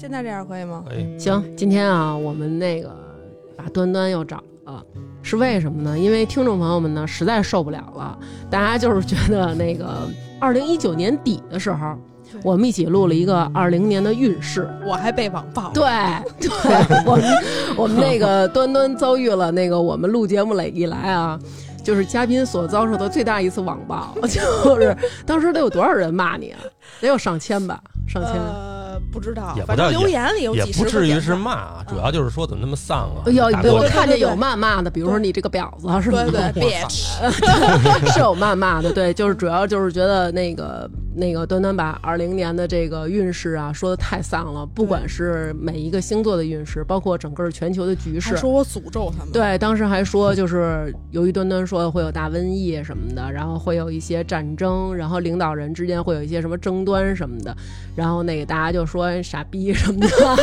现在这样可以吗？可以，行，今天啊，我们那个把端端又找了，是为什么呢？因为听众朋友们呢实在受不了了，大家就是觉得那个二零一九年底的时候，我们一起录了一个二零年的运势。我还被网暴。对，对，我们我们那个 端端遭遇了那个我们录节目来以来啊，就是嘉宾所遭受的最大一次网暴，就是当时得有多少人骂你啊？得有上千吧，上千。呃，不知道也，不反正留言里有也几十不至于是骂，主要就是说怎么那么丧啊？哎呦，打过去对我看见有谩骂的，比如说你这个婊子什么对的，对，bitch，是有谩骂的，对，就是主要就是觉得那个那个端端把二零年的这个运势啊说的太丧了，不管是每一个星座的运势，包括整个全球的局势。说我诅咒他们。对，当时还说，就是由于端端说会有大瘟疫什么的，然后会有一些战争，然后领导人之间会有一些什么争端什么的，然后那个大家就说傻逼 什么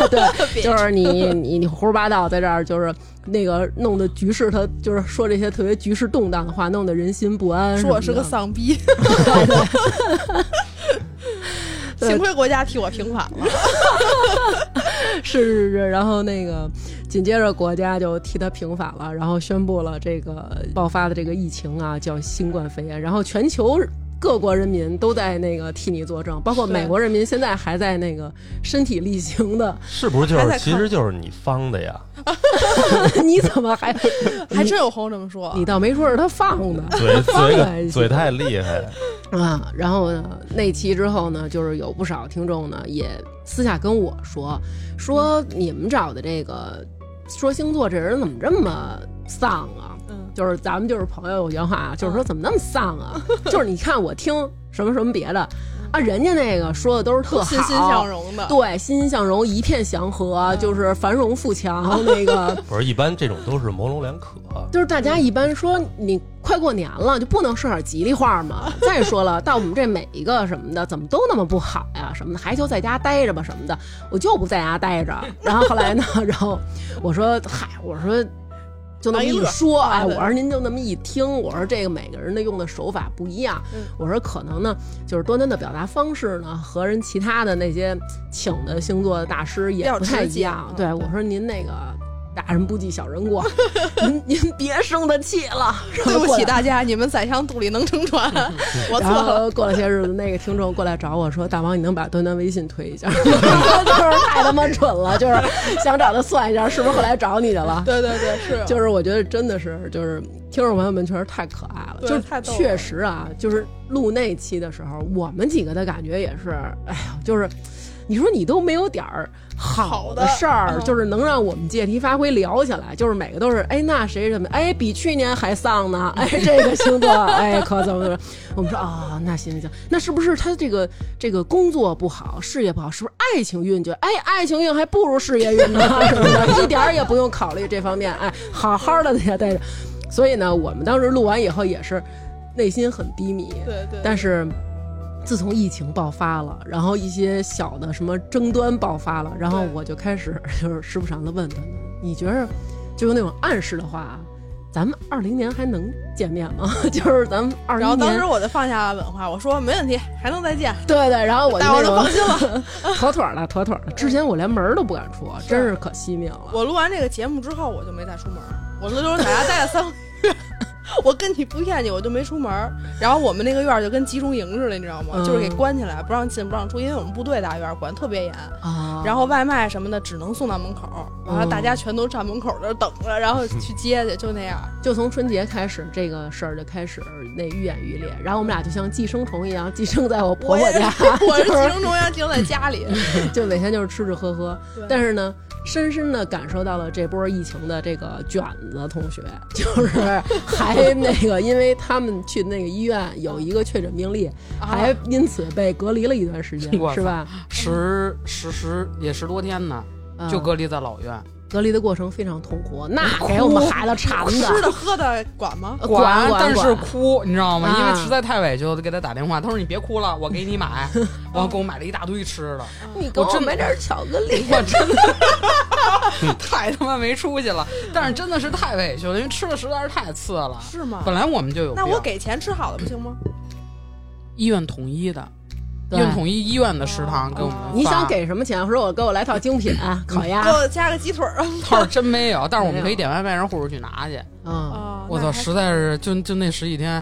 的，对，就是你你你胡说八道在这儿，就是那个弄的局势，他就是说这些特别局势动荡的话，弄得人心不安。说我是个丧逼，幸亏国家替我平反了。是是是，然后那个紧接着国家就替他平反了，然后宣布了这个爆发的这个疫情啊，叫新冠肺炎，然后全球。各国人民都在那个替你作证，包括美国人民现在还在那个身体力行的。是不是就是其实就是你方的呀？你怎么还 还真有朋友这么说。你倒没说是他放的嘴嘴嘴太厉害了，啊？然后呢，那期之后呢，就是有不少听众呢也私下跟我说，说你们找的这个说星座这人怎么这么丧啊？嗯，就是咱们就是朋友有原话啊，就是说怎么那么丧啊？就是你看我听什么什么别的啊，人家那个说的都是特好，欣欣向荣的。对，欣欣向荣，一片祥和，就是繁荣富强。那个 不是一般这种都是模棱两可。就是大家一般说你快过年了，就不能说点吉利话吗？再说了，到我们这每一个什么的，怎么都那么不好呀？什么的，还就在家待着吧什么的，我就不在家待着。然后后来呢，然后我说嗨，我说。就那么一说，哎，我说您就那么一听，我说这个每个人的用的手法不一样，嗯我说可能呢，就是端端的表达方式呢，和人其他的那些请的星座的大师也不太一样。对，我说您那个大人不计小人过，您您别生他气了。对不起大家，你们宰相肚里能撑船，我错然了。后过了些日子，那个听众过来找我说：“大王，你能把端端微信推一下？”就是太他妈蠢了，就是想找他算一下，是不是后来找你去了？对对对，是就是我觉得真的是，就是听众朋友们确实太可爱了，就是太确实啊，就是录那期的时候，我们几个的感觉也是，哎呀，就是你说你都没有点儿好好的事儿，嗯。就是能让我们借题发挥聊起来，就是每个都是，哎，那谁什么，哎，比去年还丧呢，哎，这个星座，哎，可怎么怎么，我们说啊、那行行行，那是不是他这个这个工作不好，事业不好，是不是爱情运就，哎，爱情运还不如事业运呢，什么的，一点儿也不用考虑这方面，哎，好好的在家待着。所以呢，我们当时录完以后也是内心很低迷，对对，但是自从疫情爆发了，然后一些小的什么争端爆发了，然后我就开始 就是时不常的问他们，你觉得就用那种暗示的话，咱们二零年还能见面吗？就是咱们二零年然后当时。我就放下了稳话，我说没问题，还能再见，对对，然后我就大伙儿都那种放心了。妥妥的，妥妥的。之前我连门儿都不敢出，真是可惜命了。我录完这个节目之后，我就没再出门儿，我就就是在家待了三。我跟你不骗你，我就没出门儿。然后我们那个院儿就跟集中营似的，你知道吗？嗯就是给关起来，不让进不让出，因为我们部队大院儿管特别严。啊，然后外卖什么的只能送到门口儿，完了嗯大家全都站门口儿那儿等着，然后 去接去，就那样。就从春节开始，这个事儿就开始那愈演愈烈。然后我们俩就像寄生虫一样，寄生在我婆婆家，我是 就是集中中央集中在家里，就每天就是吃吃喝喝对。但是呢，深深的感受到了这波疫情的这个卷子同学，就是还 那个，因为他们去那个医院有一个确诊病例，啊还因此被隔离了一段时间 是吧？十十十也十多天呢，嗯就隔离在老院，隔离的过程非常痛苦，那给我们孩子馋的。吃的喝的管吗？呃管管但是哭，你知道吗？啊因为实在太委屈了，就给他打电话。他说：“你别哭了，我给你买。”然后给我买了一大堆吃的，你给我买点巧克力。我真的太他妈没出息了。但是真的是太委屈了，因为吃的实在是太次了。是吗？本来我们就有，那我给钱吃好的不行吗？医院统一的，对院统一医院的食堂给我们。你想给什么钱？说我给我来套精品烤鸭给，我加个鸡腿儿啊！倒是真没有，但是我们可以点外卖让护士去拿去。嗯，啊我操，实在是就就那十几天，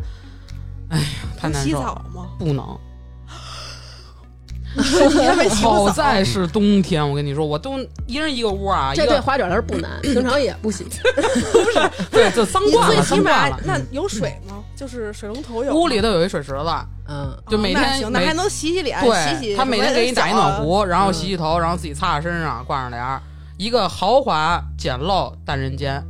哎呀，太难洗受了。澡吗？不能，好？在是冬天，我跟你说，我都一人一个屋啊，这对花卷儿不难，平常也不洗。对，就脏你惯了，最起码脏惯了。那有水吗？就是水龙头有。屋里头有一水池子，嗯，就每天哦那行，那还能洗洗脸，洗对，洗。他每天给你打一暖壶，然后嗯洗洗头，然后自己擦擦身上，挂上帘儿。一个豪华简陋单人间，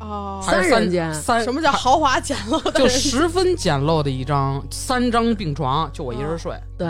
哦。三人间三什么叫豪华简陋就？十分简陋的一张三张病床，就我一人睡。对。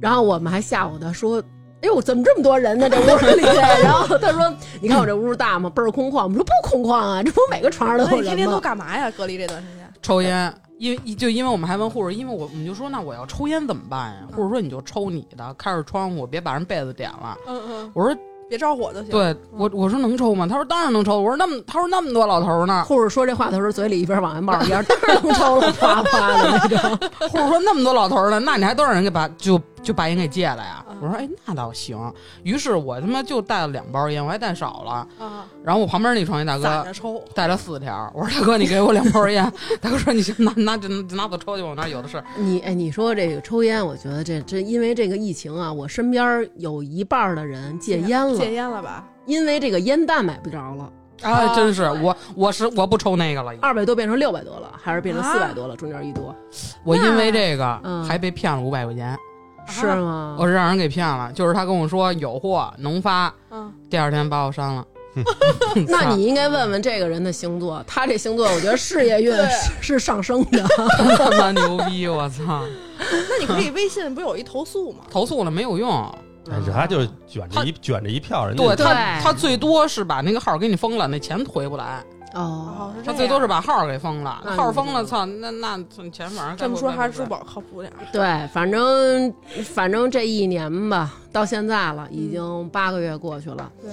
然后我们还吓唬他说。哎呦，怎么这么多人呢？这屋里，然后他说：“你看我这屋大吗？倍儿空旷。”我们说：“不空旷啊，这不每个床上都有人吗天天都干嘛呀？隔离这段时间？抽烟，因为就因为我们还问护士，因为我我们就说那我要抽烟怎么办呀？护士说你就抽你的，开着窗户，别把人被子点了。嗯嗯，我说别着火就行。对我我说能抽吗？他说当然能抽。我说那么他说那么多老头呢？护士说这话的时候，嘴里一边往外冒着烟，当然能抽了，啪啪的那种。护士说那么多老头呢，那你还都让人给把就就把烟给戒了呀嗯？我说哎那倒行。于是我他妈就带了两包烟，我还带少了。啊，然后我旁边那床一大哥攒着抽。带了四条，我说大哥你给我两包烟。大哥说你先拿拿就就拿走抽去，我那儿有的是。你哎，你说这个抽烟，我觉得这这因为这个疫情啊，我身边有一半的人戒烟了，戒烟了吧？因为这个烟弹买不着了，啊，真是哎我我是我不抽那个了，二百多变成六百多了，还是变成啊四百多了，中间一多，我因为这个嗯还被骗了五百块钱，是吗？我是让人给骗了。就是他跟我说有货能发，嗯，第二天把我删了。那你应该问问这个人的星座，他这星座我觉得事业运是是上升的。他妈牛逼！我操，那你可以微信不有一投诉吗？投诉了没有用。哎人家就是卷着一卷着一票，人对他，他最多是把那个号给你封了，那钱回不来。哦，他最多是把号给封了，那号封了，操，那那钱反正这么说还是支付宝靠谱点儿。对，反正反正这一年吧，到现在了，已经八个月过去了。对，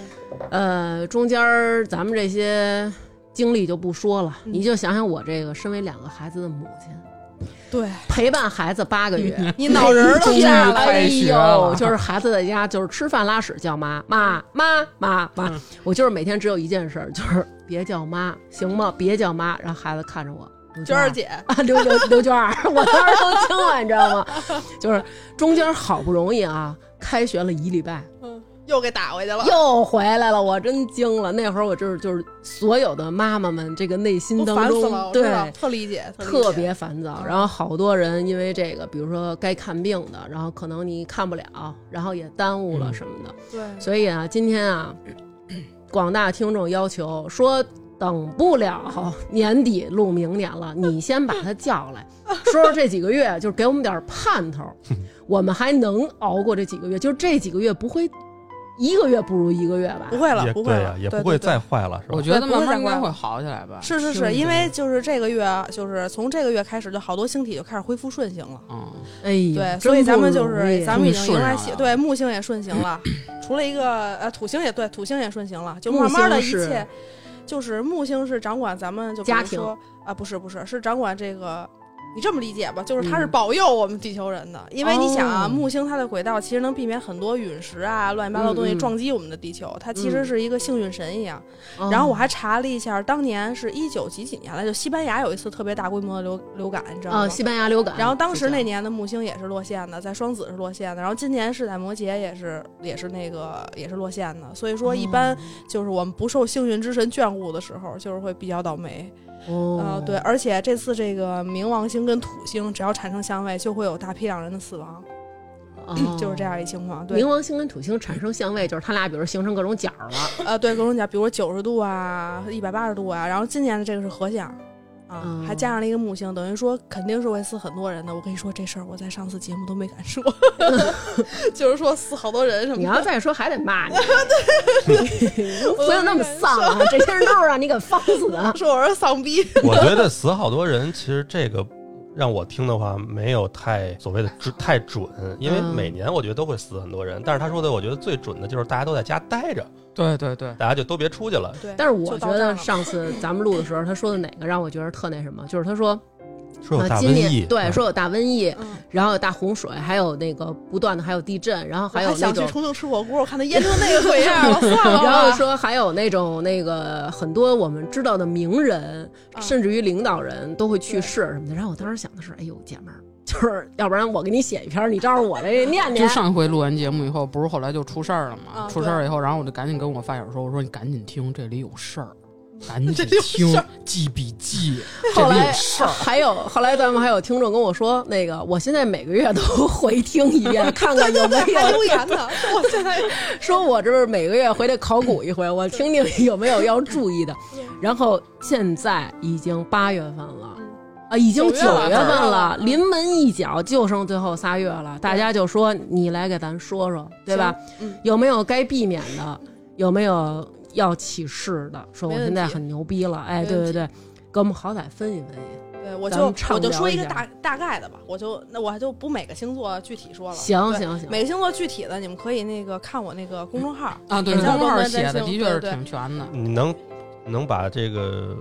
呃，中间儿咱们这些经历就不说了，嗯。你就想想我这个身为两个孩子的母亲，对，陪伴孩子八个月，你脑仁都炸了哎呦，就是孩子在家就是吃饭拉屎叫妈妈妈妈妈，嗯。我就是每天只有一件事，就是别叫妈，行吗？别叫妈，让孩子看着我。娟儿姐，啊，刘刘刘娟儿，我当时都惊了，你知道吗？就是中间好不容易啊，开学了一礼拜，嗯，又给打回去了，又回来了，我真惊了。那会儿我就是就是所有的妈妈们这个内心都当中对特理解，理解特别烦躁。嗯然后好多人因为这个，比如说该看病的，然后可能你看不了，然后也耽误了嗯什么的。对，所以啊，今天啊，广大听众要求说。等不了年底录明年了，你先把他叫来，说说这几个月，就是给我们点盼头，我们还能熬过这几个月，就是这几个月不会一个月不如一个月吧不？会了，不会了，，也不会再坏了，是吧我？觉得慢慢应该会好起来吧。是是是，因为就是这个月，就是从这个月开始，就好多星体就开始恢复顺行了。嗯，哎，对，所以咱们就是咱们已经迎来对木星也顺行了，除了一个呃土星也对，土星也顺行了，就慢慢的一切，就是木星是掌管咱们就比家庭如说啊，不是不是，是掌管这个。你这么理解吧，就是它是嗯。保佑我们地球人的，因为你想啊，哦。木星它的轨道其实能避免很多陨石啊、乱七八糟的东西撞击我们的地球，它其实嗯。是一个幸运神一样。哦。然后我还查了一下，当年是一九几几年来，就西班牙有一次特别大规模的流流感，你知道吗？啊，西班牙流感，然后当时那年的木星也是落线的，在双子是落线的，然后今年是在摩羯也是也是那个也是落线的，所以说一般就是我们不受幸运之神眷顾的时候，就是会比较倒霉。哦呃，对，而且这次这个冥王星跟土星只要产生相位，就会有大批量人的死亡，嗯 就是这样一情况。对冥，王星跟土星产生相位，就是它俩比如形成各种角儿了。呃，对，各种角，比如九十度啊，一百八十度啊，然后今年的这个是合相。啊，嗯还加上了一个木星，等于说肯定是会死很多人的。我跟你说这事儿，我在上次节目都没敢说，就是说死好多人什么的。你要再说还得骂你，不用那么丧啊！这些人都是让你给放死的。说我是丧逼，我觉得死好多人，其实这个让我听的话没有太所谓的准太准，因为嗯每年我觉得都会死很多人，但是他说的我觉得最准的就是大家都在家待着，对对对，大家就都别出去了。对。但是我觉得上次咱们录的时候，他说的哪个让我觉得特那什么，就是他说说有大瘟疫年，对嗯说有大瘟疫，嗯，然后有大洪水，还有那个不断的还有地震，然后还有我想去。重庆吃火锅，我看他腌成那个鬼样了，算了。然后说还有那种那个很多我们知道的名人，啊甚至于领导人都会去世什么的。然后我当时想的是，哎呦姐们儿，就是要不然我给你写一篇，你照着我这念念就念。上回录完节目以后，不是后来就出事儿了吗？啊出事儿以后，然后我就赶紧跟我发小说：“我说你赶紧听，这里有事儿，赶紧听，记笔记，这 后来里有事儿。还有后来咱们还有听众跟我说，那个我现在每个月都回听一遍，看看有没有 留言呢，我现在说我这是每个月回来考古一回，我听听有没有要注意的。然后现在已经八月份了。啊，已经九月份了，临门一脚，就剩最后仨月了。大家就说你来给咱说说，对吧？嗯有没有该避免的？有没有要起势的？说我现在很牛逼了，哎，对对对，给我们好歹分析分析。对，我就我就说一个大大概的吧，我就那我就不每个星座具体说了。行行行，每个星座具体的，你们可以那个看我那个公众号啊，对，公众号写的的确是挺全的。你能能把这个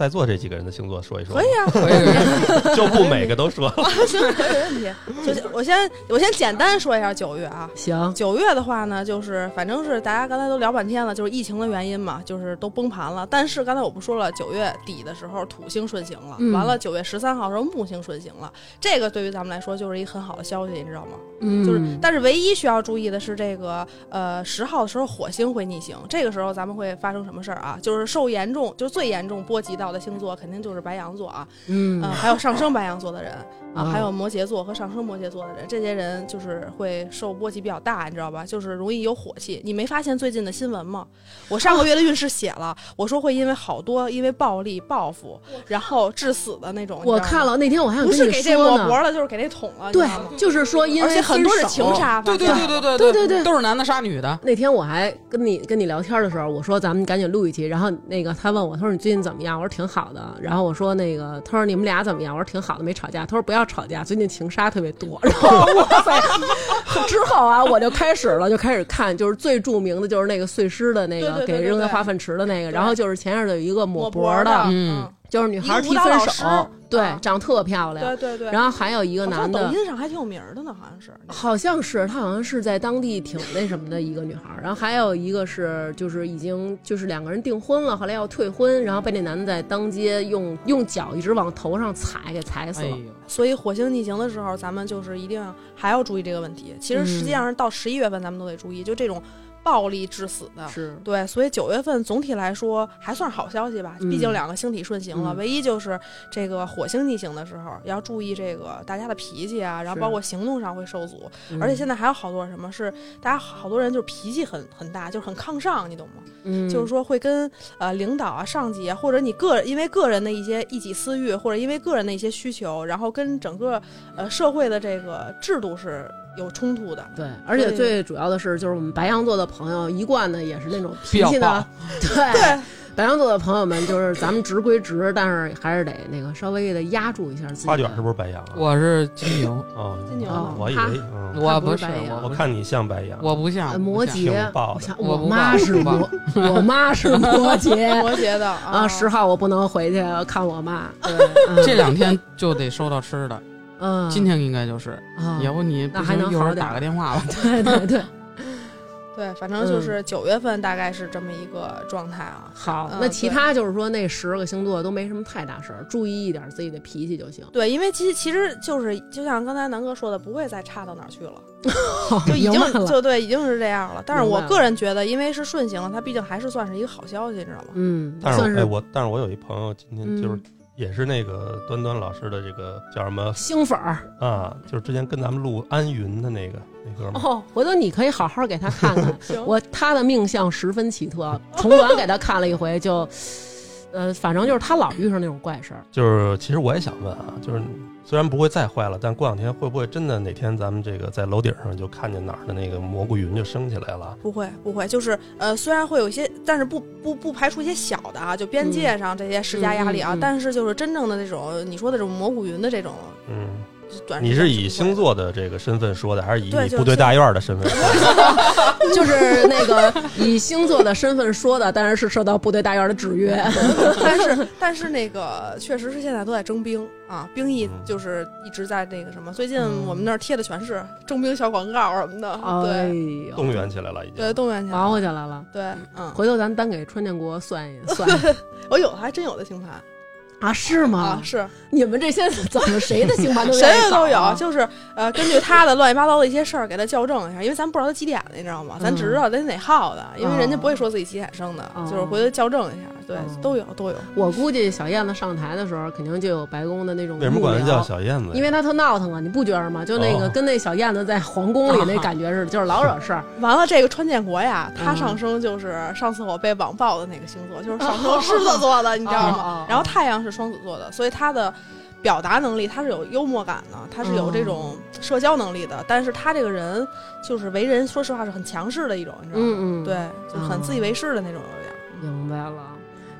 在座这几个人的星座说一说？可以啊，可以，就不每个都说了。行，可以没问题。就我先我先简单说一下九月啊，行，九月的话呢，就是反正是大家刚才都聊半天了，就是疫情的原因嘛，就是都崩盘了。但是刚才我不说了，九月底的时候土星顺行了，嗯完了九月十三号的时候木星顺行了，这个对于咱们来说就是一个很好的消息，你知道吗？嗯，就是，但是唯一需要注意的是，这个呃十号的时候火星会逆行，这个时候咱们会发生什么事儿啊？就是受严重，就是最严重波及到的星座，肯定就是白羊座啊，嗯。嗯、还有上升白羊座的人啊，哦还有摩羯座和上升摩羯座的人，这些人就是会受波及比较大，你知道吧？就是容易有火气。你没发现最近的新闻吗？我上个月的运势写了，我说会因为好多因为暴力报复，然后致死的那种。我看了，那天我还想不是给这抹脖了，就是给那捅了，对就是说因为很多是情杀，对对对对对对对都是男的杀女的。那天我还跟你跟你聊天的时候，我说咱们赶紧录一期，然后那个他问我，他说你最近怎么样？我说挺好的。然后我说那个，他说你们俩怎么样？我说挺好的，没吵架。他说不要吵架，最近情杀特别多。然后哇塞，之后啊，我就开始了，就开始看，就是最著名的就是那个碎尸的那个对对对对对给扔在化粪池的那个，然后就是前面有一个抹脖的，的，嗯就是女孩提分手，对啊，长特漂亮。对对对。然后还有一个男的抖，音上还挺有名儿的呢，好像是。好像是她好像是在当地挺那什么的一个女孩儿，然后还有一个是就是已经就是两个人订婚了，后来要退婚，然后被那男的在当街用用脚一直往头上踩，给踩死了。哎，所以火星逆行的时候，咱们就是一定还要注意这个问题。其实实际上是到十一月份咱们都得注意，就这种暴力致死的。是，对，所以九月份总体来说还算是好消息吧，嗯毕竟两个星体顺行了。嗯唯一就是这个火星逆行的时候，要注意这个大家的脾气啊，然后包括行动上会受阻。嗯而且现在还有好多什么是大家好多人就是脾气很很大，就是很抗上，你懂吗？嗯，就是说会跟呃领导啊、上级啊，或者你个人因为个人的一些一己私欲，或者因为个人的一些需求，然后跟整个呃社会的这个制度是有冲突的。对，而且最主要的是，就是我们白羊座的朋友一贯的也是那种脾气呢，对。白羊座的朋友们，就是咱们直归直，但是还是得那个稍微的压住一下自己的。花卷是不是白羊啊？我是金牛，哦，金牛哦我以为，嗯，我不是白羊我看你像白羊，我不像呃摩羯挺暴，的我想 我妈是摩，我妈是摩羯摩羯的 啊，十号我不能回去看我妈。对，嗯这两天就得收到吃的，嗯，今天应该就是，啊，要不你不那还行，一会儿能好点打个电话吧。对 对对，对，反正就是九月份大概是这么一个状态啊。好嗯，那其他就是说那十个星座都没什么太大事儿，注意一点自己的脾气就行。对，因为其实其实就是就像刚才南哥说的，不会再差到哪儿去了，就已经就对，已经是这样了。但是我个人觉得，因为是顺行了，它毕竟还是算是一个好消息，你知道吗？嗯，但是算是我哎我，但是我有一朋友今天就是嗯也是那个端端老师的这个叫什么星粉儿啊，就是之前跟咱们录安云的那个那哥们儿，哦，回头你可以好好给他看看。我他的命相十分奇特，重短给他看了一回就，呃，反正就是他老遇上那种怪事儿。就是其实我也想问啊，就是虽然不会再坏了，但过两天会不会真的哪天咱们这个在楼顶上就看见哪儿的那个蘑菇云就升起来了？不会不会，就是呃，虽然会有一些，但是不不不排除一些小的啊，就边界上这些施加压力啊，嗯嗯嗯但是就是真正的那种你说的这种蘑菇云的这种嗯，短你是以星座的这个身份说的，还是以你部队大院的身份说的？就是那个以星座的身份说的，当然是受到部队大院的制约。但是 但是那个确实是现在都在征兵啊，兵役嗯就是一直在那个什么，最近我们那儿贴的全是征兵小广告什么的，哎对，动员起来了，已经。对，动员起来忙活，起来了。对，嗯，回头咱单给川建国算一算我有还真有的星盘啊？是吗啊，？是你们这些怎么谁的星盘都 谁的都有，就是呃，根据他的乱七八糟的一些事儿给他校正一下，因为咱不知道他几点的，你知道吗？咱只知道他哪号的，因为人家不会说自己几点生的，哦就是回头校正一下，对哦，都有都有。我估计小燕子上台的时候，肯定就有白宫的那种为什么管人叫小燕子？因为他特闹腾啊，你不觉得吗？就那个、哦跟那小燕子在皇宫里那感觉似的，就是老惹事儿。完了，这个川建国呀，他嗯上升就是上次我被网暴的那个星座，就是上升 狮子座的，你知道吗哦？然后太阳是双子座的，所以他的表达能力，他是有幽默感的，他是有这种社交能力的。但是他这个人就是为人，说实话是很强势的一种，你知道吗？嗯嗯，对，就很自以为是的那种，有点。明白了。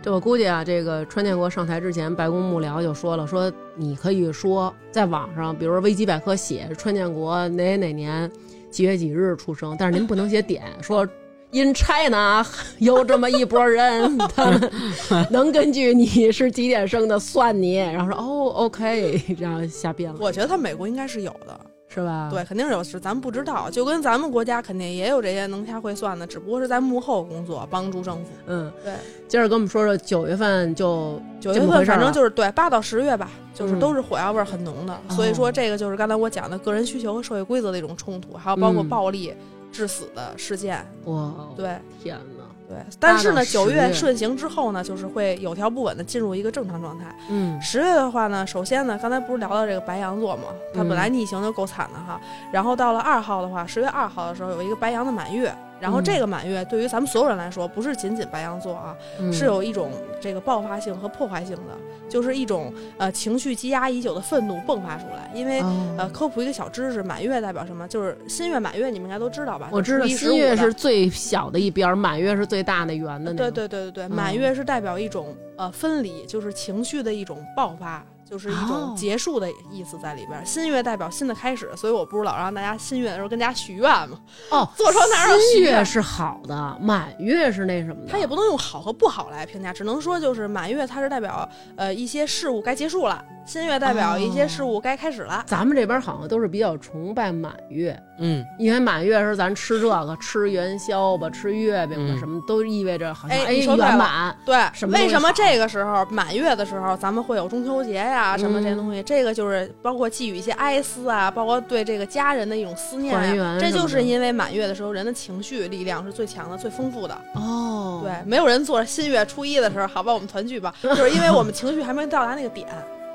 这我估计啊，这个川建国上台之前，白宫幕僚就说了，说你可以说在网上，比如说维基百科写川建国哪哪年几月几日出生，但是您不能写点，说 in China 有这么一拨人，他们 能根据你是几点生的算你，然后说哦 OK，这样瞎编了，我觉得他美国应该是有的，是吧？对，肯定是有，事咱们不知道。就跟咱们国家肯定也有这些能掐会算的，只不过是在幕后工作，帮助政府。嗯，对，接着跟我们说说九月份就九月份反正就是对八到十月吧，就是嗯都是火药味儿很浓的。所以说这个就是刚才我讲的个人需求和社会规则的一种冲突，还有包括嗯暴力致死的事件。哇，对天哪，对，但是呢，九月月顺行之后呢，就是会有条不紊的进入一个正常状态。嗯十月的话呢，首先呢，刚才不是聊到这个白羊座嘛，它本来嗯逆行就够惨的哈。然后到了二号的话，十月二号的时候有一个白羊的满月，然后嗯这个满月对于咱们所有人来说，不是仅仅白羊座啊，嗯是有一种这个爆发性和破坏性的，就是一种呃情绪积压已久的愤怒迸发出来。因为、哦呃，科普一个小知识，满月代表什么？就是新月满月，你们应该都知道吧？我知道就新月15的是最小的一边，满月是最大的圆的那对种。对对对对，嗯满月是代表一种呃分离，就是情绪的一种爆发，就是一哦种结束的意思在里边儿。新月代表新的开始，所以我不是老让大家新月的时候跟大家许愿嘛，哦，坐床哪儿有许愿新月是好的，满月是那什么的。它也不能用好和不好来评价，只能说就是满月它是代表呃一些事物该结束了，新月代表一些事物该开始了。咱们这边好像都是比较崇拜满月，嗯，因为满月时候咱吃这个，吃元宵吧，吃月饼吧，嗯什么都意味着好像哎哎你说对了圆满。对，为什么这个时候满月的时候，咱们会有中秋节呀、什么这些东西？这个就是包括寄予一些哀思啊，包括对这个家人的一种思念团啊这圆什么的就是因为满月的时候，人的情绪力量是最强的、最丰富的。哦，对，没有人做新月初一的时候，好吧，我们团聚吧，就是因为我们情绪还没到达那个点，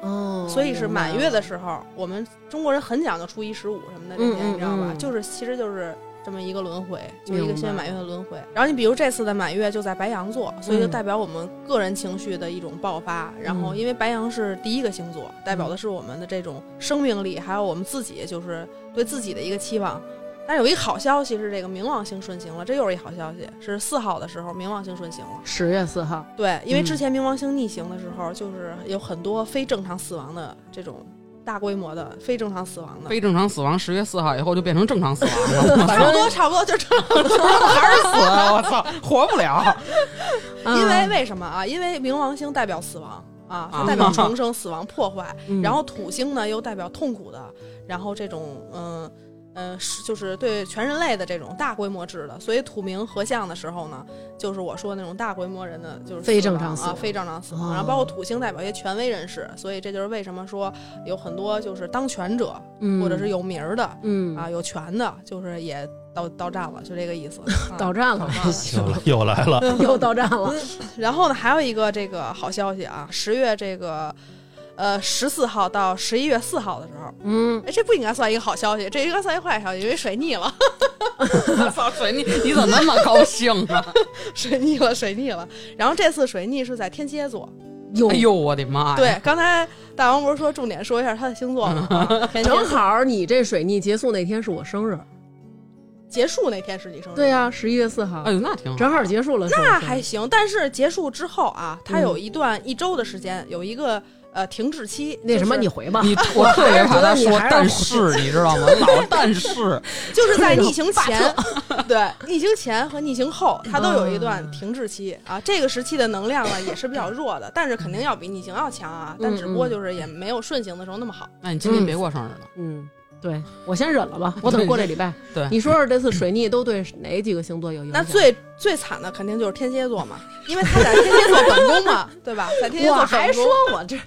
哦，所以是满月的时候，我们中国人很讲究初一十五什么的这些，你知道吧？嗯就是其实就是这么一个轮回，就是一个新月满月的轮回。然后你比如这次的满月就在白羊座，所以就嗯代表我们个人情绪的一种爆发。然后嗯因为白羊是第一个星座，代表的是我们的这种生命力，还有我们自己就是对自己的一个期望。但有一个好消息是，这个冥王星顺行了，这又是一好消息，是四号的时候冥王星顺行了。十月四号，对，因为之嗯前冥王星逆行的时候，就是有很多非正常死亡的这种大规模的非正常死亡的，非正常死亡十月四号以后就变成正常死亡了，差不多差不多就正常。还是死，我操，活不了。因为啊为什么啊？因为冥王星代表死亡啊，它啊代表重生、死亡、破坏，嗯然后土星呢又代表痛苦的，然后这种嗯。嗯，是就是对全人类的这种大规模制的，所以土冥合相的时候呢，就是我说那种大规模人的就是非正常死亡非正常死亡。哦然后包括土星代表一些权威人士，所以这就是为什么说有很多就是当权者、嗯或者是有名儿的嗯啊有权的，就是也到到站了，就这个意思。啊到站了，还行又来又来了，又到站了。然后呢，还有一个这个好消息啊，十月这个呃十四号到十一月四号的时候，嗯，哎，这不应该算一个好消息，这应该算一个坏消息，因为水逆了，我操，水逆，你怎么那么高兴啊？水逆了，水逆了。然后这次水逆是在天蝎座，有哎呦，我的妈呀！对，刚才大王不是说重点说一下他的星座吗？正好你这水逆结束那天是我生日，结束那天是你生日，对呀、十一月四号哎，呦，那挺好。正好结束了那。还行。但是结束之后啊，它嗯有一段一周的时间，有一个呃停滞期。那什么，你回吧。你 我特别怕他我说但是，你知道吗？老但是，就是在逆行前，对逆行前和逆行后，它都有一段嗯停滞期啊。这个时期的能量呢也是比较弱的，但是肯定要比逆行要强啊。但只不过就是也没有顺行的时候那么好。那你今年别过生日了。嗯，对我先忍了吧，我等过这礼拜。对你说说这次水逆都对哪几个星座有影响？那最最惨的肯定就是天蝎座嘛，因为他在天蝎座本宫嘛，对吧？在天蝎座我还说。我这，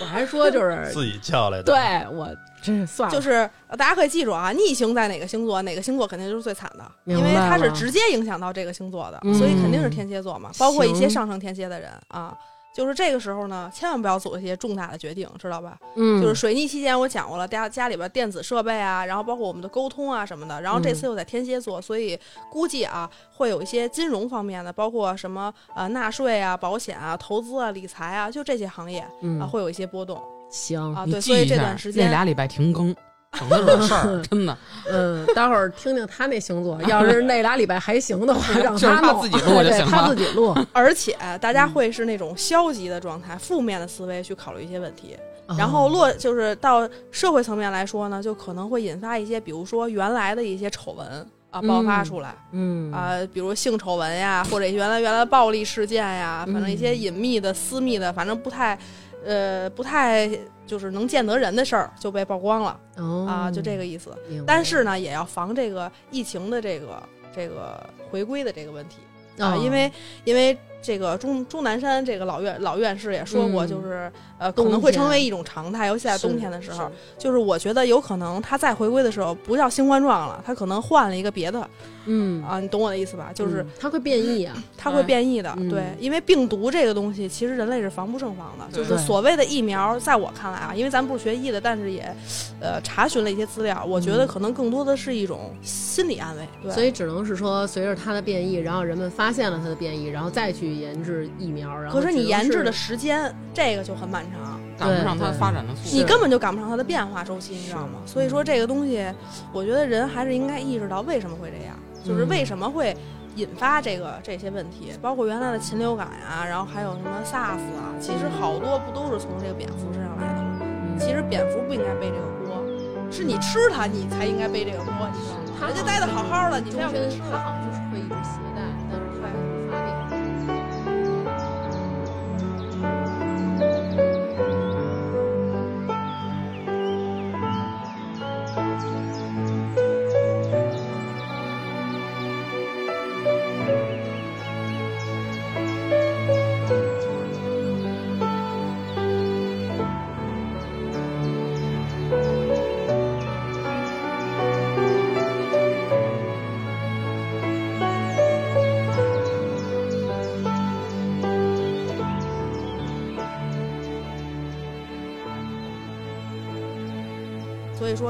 我还说就是 自己叫来的。对我真是算了，就是呃大家可以记住啊，逆行在哪个星座，哪个星座肯定就是最惨的，因为它是直接影响到这个星座的，嗯所以肯定是天蝎座嘛。包括一些上升天蝎的人啊，就是这个时候呢，千万不要做一些重大的决定，知道吧？嗯，就是水逆期间我讲过了，家家里边电子设备啊，然后包括我们的沟通啊什么的，然后这次又在天蝎座，所以估计啊会有一些金融方面的，包括什么呃纳税啊、保险啊、投资啊、理财啊，就这些行业嗯啊会有一些波动行，啊。对，所以这段时间那俩礼拜停更，省得惹事儿，真的。嗯，待会儿听听他那星座，要是那俩礼拜还行的话，让就是他自己录就对行了他自己录。而且大嗯家会是那种消极的状态、负面的思维去考虑一些问题，哦然后落就是到社会层面来说呢，就可能会引发一些，比如说原来的一些丑闻啊爆发出来。嗯啊、比如性丑闻呀，或者原来原来暴力事件呀，反正一些嗯隐秘的、私密的，反正不太，呃，不太就是能见得人的事儿就被曝光了。哦。啊，就这个意思。但是呢，也要防这个疫情的这个这个回归的这个问题。啊，哦。因为因为这个钟钟南山这个老院老院士也说过，嗯。就是、呃可能会成为一种常态，尤其在冬天的时候是，就是我觉得有可能他再回归的时候不叫新冠状了，他可能换了一个别的嗯，啊，你懂我的意思吧？就是嗯。它会变异啊，它会变异的，嗯对，因为病毒这个东西，其实人类是防不胜防的。就是所谓的疫苗，在我看来啊，因为咱不是学医的，但是也，呃，查询了一些资料，我觉得嗯。可能更多的是一种心理安慰。对，所以只能是说，随着它的变异，然后人们发现了它的变异，然后再去研制疫苗。然后可是你研制的时间，这个就很漫长，赶不上它发展的速度。你根本就赶不上它的变化周期，你知道吗？所以说这个东西，我觉得人还是应该意识到为什么会这样，就是嗯为什么会。引发这个这些问题，包括原来的禽流感呀、然后还有什么 SARS 啊，其实好多不都是从这个蝙蝠身上来的吗？嗯其实蝙蝠不应该背这个锅，是你吃它，你才应该背这个锅，你知道吗？它人家待的好好的，你非要给它吃了。它好像就是会一直携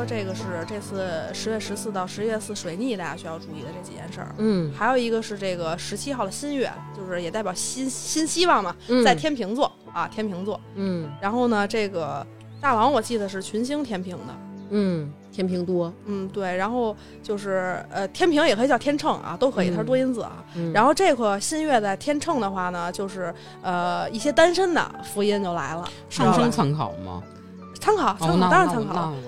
这个是这次十月十四到十月四水逆大家需要注意的这几件事儿。嗯，还有一个是这个十七号的新月，就是也代表新新希望嘛，嗯在天平座啊，天平座。嗯然后呢，这个大王我记得是群星天平的，嗯，天平多，嗯，对。然后就是呃，天平也可以叫天秤啊，都可以，它是多音字啊。嗯然后这个新月在天秤的话呢，就是呃一些单身的福音就来了，上升参考吗？参考参哦，考，当然参考那我那我听听。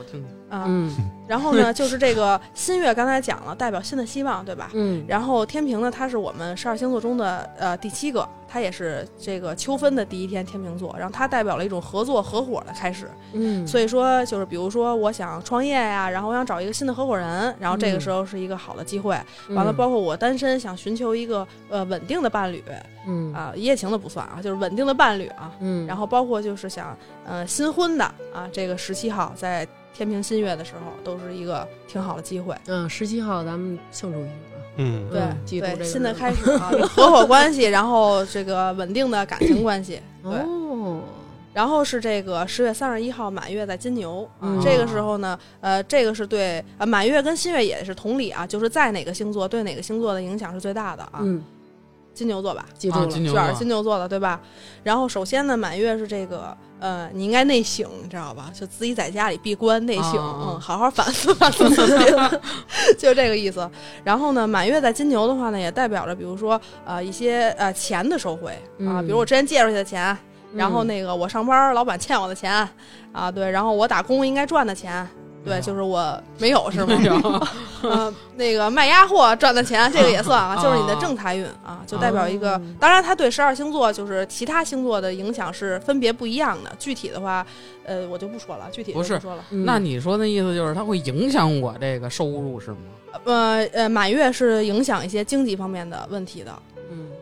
啊。嗯 然后呢，就是这个新月刚才讲了，代表新的希望，对吧？嗯然后天平呢，它是我们十二星座中的呃第七个，它也是这个秋分的第一天天平座，然后它代表了一种合作合伙的开始。嗯，所以说，就是比如说我想创业呀，然后我想找一个新的合伙人，然后这个嗯时候是一个好的机会。以完了，包括我单身想寻求一个呃稳定的伴侣嗯啊，一夜情的不算啊，就是稳定的伴侣啊。嗯，然后包括就是想呃新婚的啊，这个十七号在天平新月的时候，都是一个挺好的机会。嗯十七号咱们庆祝一下啊，嗯，对嗯记住这对，个新的开始啊，合伙关系，然后这个稳定的感情关系，对。哦，然后是这个十月三十一号满月在金牛啊，嗯这个时候呢，呃，这个是对呃满月跟新月也是同理啊，就是在哪个星座对哪个星座的影响是最大的啊？嗯，金牛座吧，啊，记住了，金牛座卷儿金牛座的对吧？然后首先呢，满月是这个呃，你应该内省，你知道吧？就自己在家里闭关内省，嗯，好好反思反思自己，就这个意思。然后呢，满月在金牛的话呢，也代表着比如说呃一些呃钱的收回啊，嗯比如我之前借出去的钱。然后那个我上班，老板欠我的钱啊，对，然后我打工应该赚的钱，对，就是我没有是吗？没有呃，那个卖鸭货赚的钱，这个也算啊，啊 就是你的正财运啊，就代表一个。当然，它对十二星座就是其他星座的影响是分别不一样的。具体的话，呃，我就不说了，具体不是说了。嗯那你说的意思就是它会影响我这个收入是吗？呃呃，满月是影响一些经济方面的问题的嗯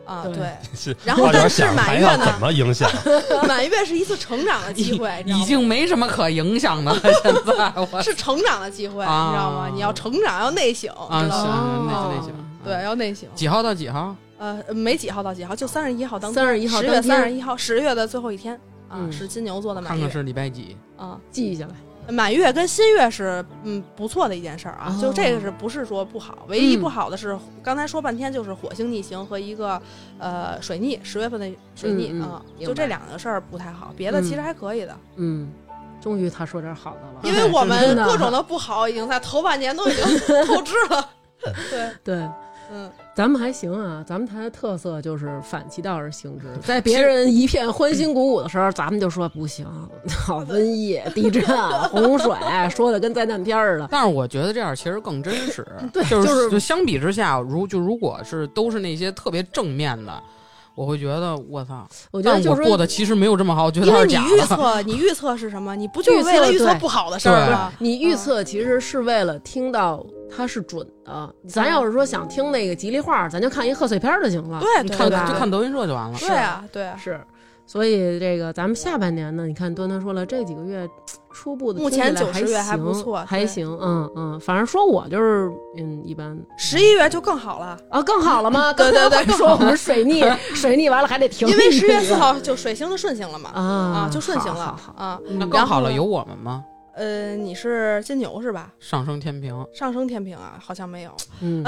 啊，对对。是然后但是想满月呢怎么影响？满月是一次成长的机会，已经没什么可影响的了。现在我是成长的机会，啊你知道吗？你要成长，要内省，啊知道吗？行那哦那行对，要内省。几号到几号？呃，没几号到几号，就三十一号当31号十月三十一号，十月的最后一天啊，嗯是金牛座的满月看看是礼拜几？啊。记下来。满月跟新月是嗯不错的一件事儿啊，哦就这个是不是说不好？唯一不好的是、刚才说半天就是火星逆行和一个呃水逆，十月份的水逆嗯嗯啊，就这两个事儿不太好，别的其实还可以的。嗯，终于他说点好的了。因为我 们各种的不好已经在头半年都已经 透支 了。对，对，嗯，咱们还行啊，咱们台的特色就是反其道而行之，在别人一片欢欣鼓舞的时候，咱们就说不行，好瘟疫、地震、洪水，说的跟灾难片似的。但是我觉得这样其实更真实，对就就是就相比之下，如就如果是都是那些特别正面的，我会觉得我操，我觉得我过就是说，得其实没有这么好，我觉得因为你预它是假的。测，你预测是什么？你不就是为了预测不好的事儿吗？你预测其实是为了听到它是准的。咱要是说想听那个吉利话，咱就看一贺岁片儿就行了。对你看对就看德云社就完了。对啊，对啊。是，所以这个咱们下半年呢，你看端端说了，这几个月初步的目前听起来90月还行不错还行，嗯嗯，反正说我就是嗯一般十一月就更好了，啊，更好了吗？对对对刚才说我们水逆，水逆完了还得停，因为十月四号就水星的顺行了嘛，啊啊，就顺行了啊。嗯那更好了，有我们吗？呃，你是金牛是吧？上升天平，上升天平啊，好像没有，嗯，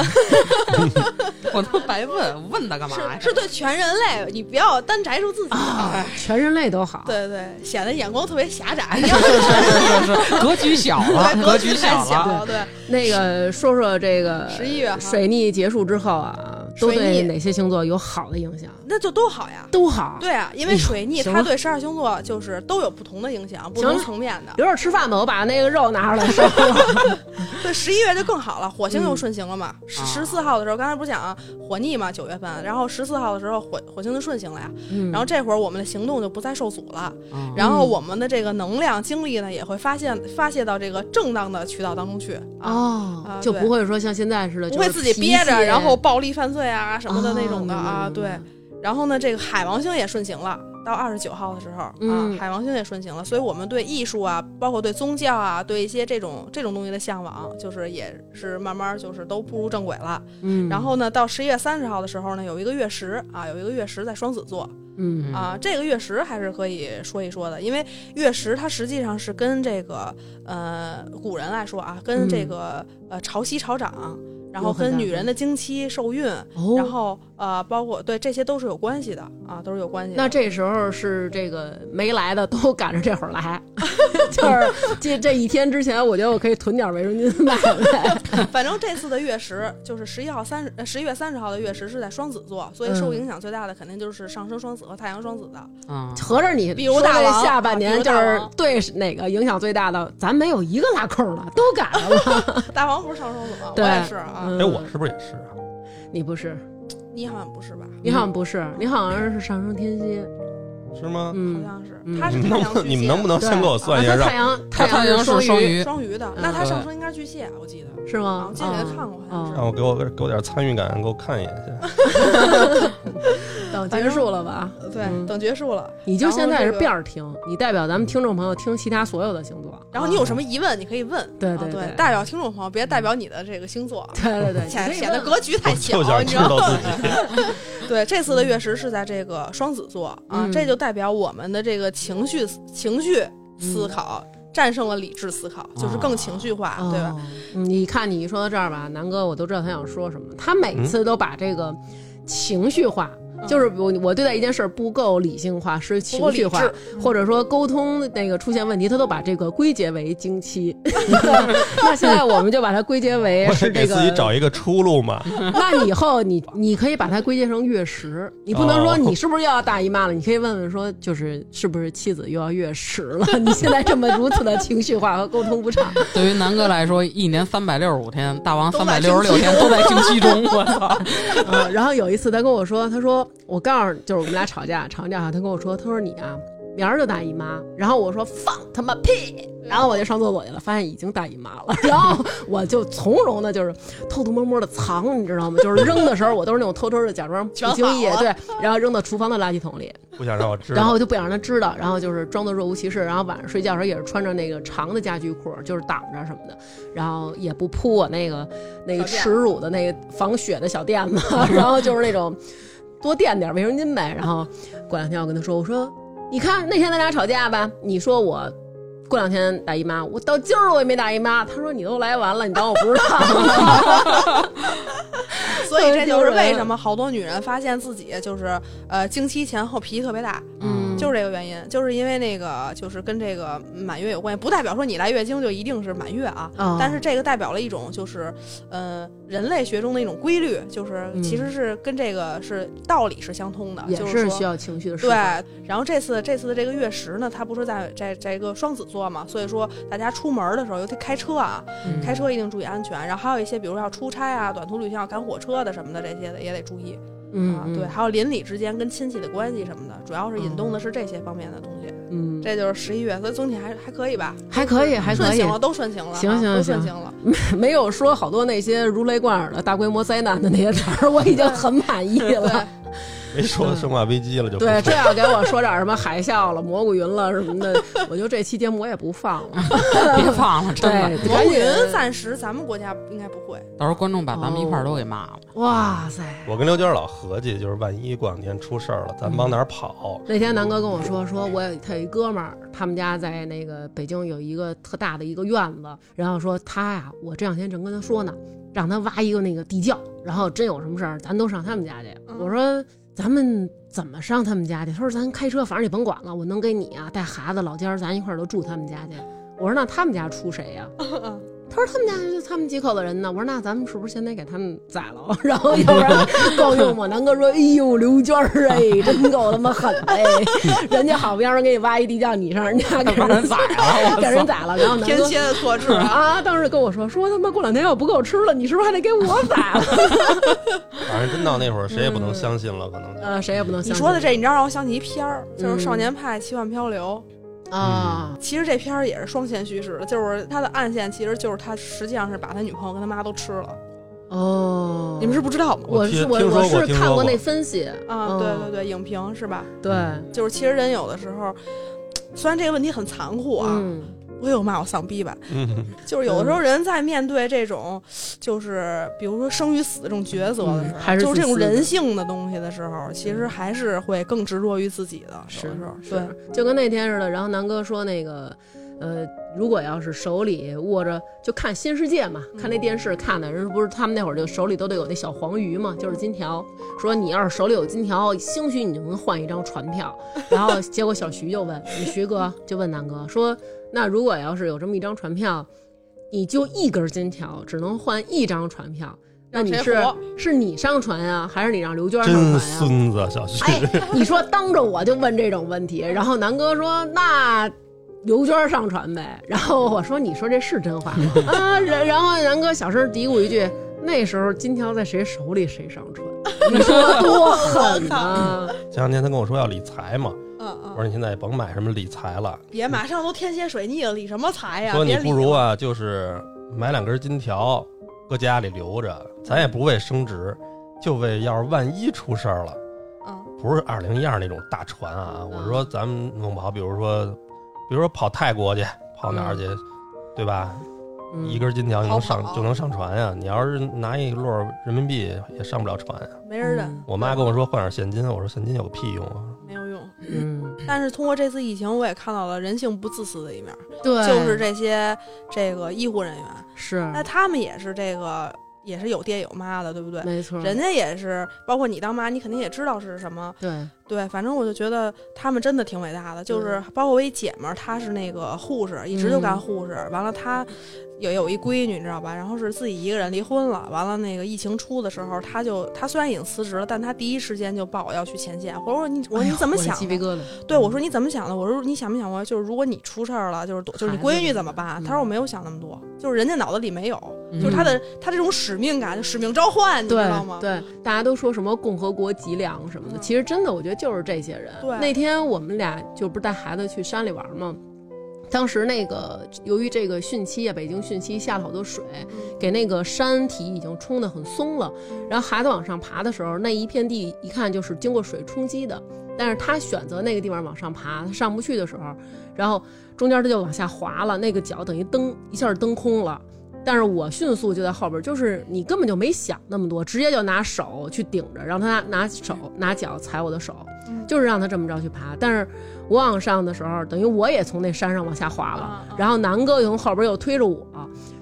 我他妈白问，问他干嘛呀？是是对全人类，你不要单摘出自己啊。全人类都好，对对，显得眼光特别狭窄，是是是是，格局小了，格局太小了。了，对，那个说说这个十一月水逆结束之后啊，都对哪些星座有好的影响？那就都好呀。都好，对啊，因为水逆它对十二星座就是都有不同的影响，不同层面的。一会儿吃饭吧，我把那个肉拿出来烧了。对，十一月就更好了，火星又顺行了嘛。十四号的时候，刚才不是讲啊火逆嘛，九月份，然后十四号的时候火火星就顺行了呀。嗯然后这会儿我们的行动就不再受阻了，嗯然后我们的这个能量精力呢也会发现发泄到这个正当的渠道当中去啊。就不会说像现在似的，不会自己憋着，然后暴力犯罪啊什么的那种的哦啊，对。然后呢，这个海王星也顺行了，到二十九号的时候、嗯啊，海王星也顺行了，所以我们对艺术啊，包括对宗教啊，对一些这种这种东西的向往，就是也是慢慢就是都步入正轨了。嗯，然后呢，到十一月三十号的时候呢，有一个月食啊，有一个月食在双子座嗯啊，这个月食还是可以说一说的，因为月食它实际上是跟这个呃古人来说啊，跟这个、呃潮汐潮涨。然后跟女人的经期、受孕，哦然后呃，包括对这些都是有关系的啊，都是有关系的。那这时候是这个没来的都赶着这会儿来，就是这这一天之前，我觉得我可以囤点卫生巾买来。反正这次的月食就是十一号三十，呃十一月三十号的月食是在双子座，所以受嗯影响最大的肯定就是上升双子和太阳双子的。嗯，合着你比如大王下半年就是对哪个影响最大的，咱没有一个拉空的，都赶上了。大王不是上升双子吗？我对也是啊，嗯哎，我是不是也是啊？你不是，你好像不是吧？你好像不是，你好像是上升天蝎。是吗？好嗯，像是，嗯他是你们能不太阳巨蟹你们能不能先给我算一下？太阳太阳是双双鱼，双鱼的？嗯那他上升应该是巨蟹，我记得。啊，是吗我？记得他看过，好像是。让我给我给我点参与感，给我看一眼去。等结束了吧？对，嗯等结束了。你就现在是辫儿听，你代表咱们听众朋友听其他所有的星座。然后你有什么疑问，你可以问。啊对对对对代表听众朋友，别代表你的这个星座，对 对对，显显得格局太小就，想你知道己。对，这次的月食是在这个双子座啊，嗯这就代表我们的这个情绪情绪思考、战胜了理智思考，就是更情绪化，对吧？你看你一说到这儿吧，南哥，我都知道他想说什么。他每次都把这个情绪化就是我我对待一件事儿不够理性化，是情绪化，或者说沟通那个出现问题，他都把这个归结为经期。那现在我们就把它归结为我是这个给自己。找一个出路嘛。那以后你你可以把它归结成月食，你不能说哦你是不是又要大姨妈了？你可以问问说，就是是不是妻子又要月食了？你现在这么如此的情绪化和沟通不畅，对于南哥来说，一年三百六十五天，大王都三百六十六天都在经期中。我操！嗯，然后有一次他跟我说，他说我告诉就是我们俩吵架吵完架哈，他跟我说，他说你啊明儿就大姨妈，然后我说放他妈屁，然后我就上厕所去了，发现已经大姨妈了，然后我就从容的就是偷偷摸摸的藏，你知道吗？就是扔的时候我都是那种偷偷的假装不经意 对，然后扔到厨房的垃圾桶里，不想让我知道。然后我就不想让他知道，然后就是装作若无其事，然后晚上睡觉的时候也是穿着那个长的家居裤，就是挡着什么的，然后也不铺我那个那个耻辱的那个防雪的小垫子，然后就是那种多垫点卫生巾呗。然后过两天我跟他说，我说你看那天咱俩吵架吧，你说我。过两天大姨妈，我到今儿我也没大姨妈。他说你都来完了，你当我不知道吗？所以这就是为什么好多女人发现自己就是呃经期前后脾气特别大，嗯就是这个原因，就是因为那个就是跟这个满月有关系，不代表说你来月经就一定是满月啊，哦但是这个代表了一种就是呃人类学中的一种规律，就是嗯其实是跟这个是道理是相通的，也就是说需要情绪的释对。，然后这次这次的这个月食呢，它不是在在在一个双子座嘛，所以说大家出门的时候，尤其开车啊，嗯开车一定注意安全。然后还有一些，比如说要出差啊、短途旅行要赶火车的什么的，这些的也得注意、嗯啊。对，还有邻里之间跟亲戚的关系什么的，主要是引动的是这些方面的东西。嗯，这就是十一月，所以总体还还可以吧，还可以，还可以顺行。了，都顺行了啊，行行都顺行行了。没有说好多那些如雷贯耳的大规模灾难的那些词儿，我已经很满意了。没说生化危机了就对，说这要给我说点什么海啸了、蘑菇云了什么的，我就这期节目我也不放了。别放了，真的。对，蘑菇云暂时咱们国家应该不会，到时候观众把咱们一块儿都给骂了。哇塞！我跟刘娟老合计，就是万一过两天出事儿了，咱往哪儿跑？那天南哥跟我说，说我有他有一哥们儿，他们家在那个北京有一个特大的一个院子，然后说他呀，我这两天正跟他说呢，让他挖一个那个地窖，然后真有什么事儿，咱都上他们家去。嗯我说咱们怎么上他们家去？他说咱开车，反正也甭管了，我能给你啊带孩子老家儿，咱一块儿都住他们家去。我说那他们家出谁呀、他说他们家就他们几口子人呢。我说那咱们是不是先得给他们宰了？然后要不然够用吗？南哥说：“哎呦，刘娟儿哎，真够他妈狠的哎！人家好不容易给你挖一地窖，你上人家给人宰了，给人宰了。然后南哥天蝎的特质啊。啊，当时跟我说说他妈过两天要不够吃了，你是不是还得给我宰了？反正真到那会儿，谁也不能相信了，可能就。呃，谁也不能相信你说的这，你知道让我想起一片儿，就是《嗯少年派奇幻漂流》。啊，其实这片儿也是双线叙事的，就是他的暗线其实就是他实际上是把他女朋友跟他妈都吃了，哦，你们是不知道吗？我是我我是看过那分析啊，嗯。对对对，影评是吧？对，就是其实人有的时候，虽然这个问题很残酷啊，嗯我有骂我丧逼吧，嗯，就是有的时候人在面对这种，就是比如说生与死这种抉择的时候，嗯还是就是这种人性的东西的时候，其实还是会更执着于自己的，是有的时候是对。，就跟那天似的。然后南哥说那个，呃，如果要是手里握着，就看新世界嘛，看那电视看的人不是他们那会儿就手里都得有那小黄鱼嘛，就是金条。说你要是手里有金条，兴许你就能换一张船票。然后结果小徐就问，你 徐哥就问南哥说，那如果要是有这么一张船票，你就一根金条，只能换一张船票。那你是是你上船呀、还是你让刘娟上真船呀、孙子，小徐。哎，你说当着我就问这种问题，然后南哥说那刘娟上船呗，然后我说你说这是真话吗 啊？然然后南哥小声嘀咕一句，那时候金条在谁手里谁上船，你说多狠啊！前两天他跟我说要理财嘛，嗯嗯，我说你现在也甭买什么理财了，别马上都天蝎水逆了，理什么财呀？说你别理，不如啊，就是买两根金条，搁家里留着，咱也不为升值，就为要是万一出事儿了，嗯不是二零一二那种大船啊，我说咱们弄不好，比如说，比如说跑泰国去，跑哪儿去，对吧？嗯一根金条就能上就能上船呀！你要是拿一摞人民币也上不了船呀。没人的，嗯我妈跟我说换点现金，我说现金有个屁用啊！但是通过这次疫情，我也看到了人性不自私的一面，对，就是这些这个医护人员，是。那他们也是这个也是有爹有妈的，对不对？没错，人家也是，包括你当妈，你肯定也知道是什么。对，对，反正我就觉得他们真的挺伟大的，就是包括我一姐们儿，她是那个护士，一直就干护士。完了，她有有一闺女，你知道吧？然后是自己一个人离婚了。完了，那个疫情出的时候，她就她虽然已经辞职了，但她第一时间就报我要去前线。我说你我说你怎么想的？对，我说你怎么想的？我说你想没想过，就是如果你出事儿了，就是就是你闺女怎么办？她说我没有想那么多，就是人家脑子里没有，就是她的她这种使命感，就使命召唤，你知道吗？对，大家都说什么共和国脊梁什么的，其实真的我觉得就是这些人。对，那天我们俩就不是带孩子去山里玩吗？当时那个由于这个汛期啊，北京汛期下了好多水，给那个山体已经冲得很松了。然后孩子往上爬的时候，那一片地一看就是经过水冲击的。但是他选择那个地方往上爬，他上不去的时候，然后中间他就往下滑了，那个脚等于蹬一下蹬空了。但是我迅速就在后边，就是你根本就没想那么多，直接就拿手去顶着，让他拿拿手拿脚踩我的手，就是让他这么着去爬。但是我往上的时候，等于我也从那山上往下滑了，然后南哥又从后边又推着我，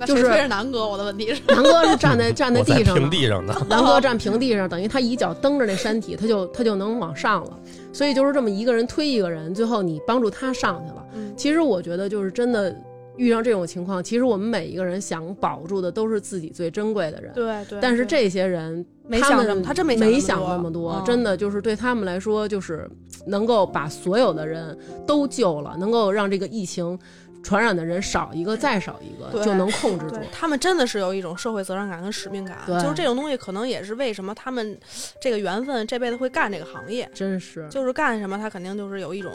就是推着南哥。我的问题是，南哥是站在站在地上，平地上的。南哥站平地上，等于他一脚蹬着那山体，他就他就能往上了。所以就是这么一个人推一个人，最后你帮助他上去了。其实我觉得就是真的。遇上这种情况，其实我们每一个人想保住的都是自己最珍贵的人。对对。但是这些人，没想那么，他真没没想那么多，真的就是对他们来说，就是能够把所有的人都救了，能够让这个疫情传染的人少一个再少一个，就能控制住。他们真的是有一种社会责任感跟使命感，就是这种东西，可能也是为什么他们这个缘分这辈子会干这个行业。真是，就是干什么，他肯定就是有一种。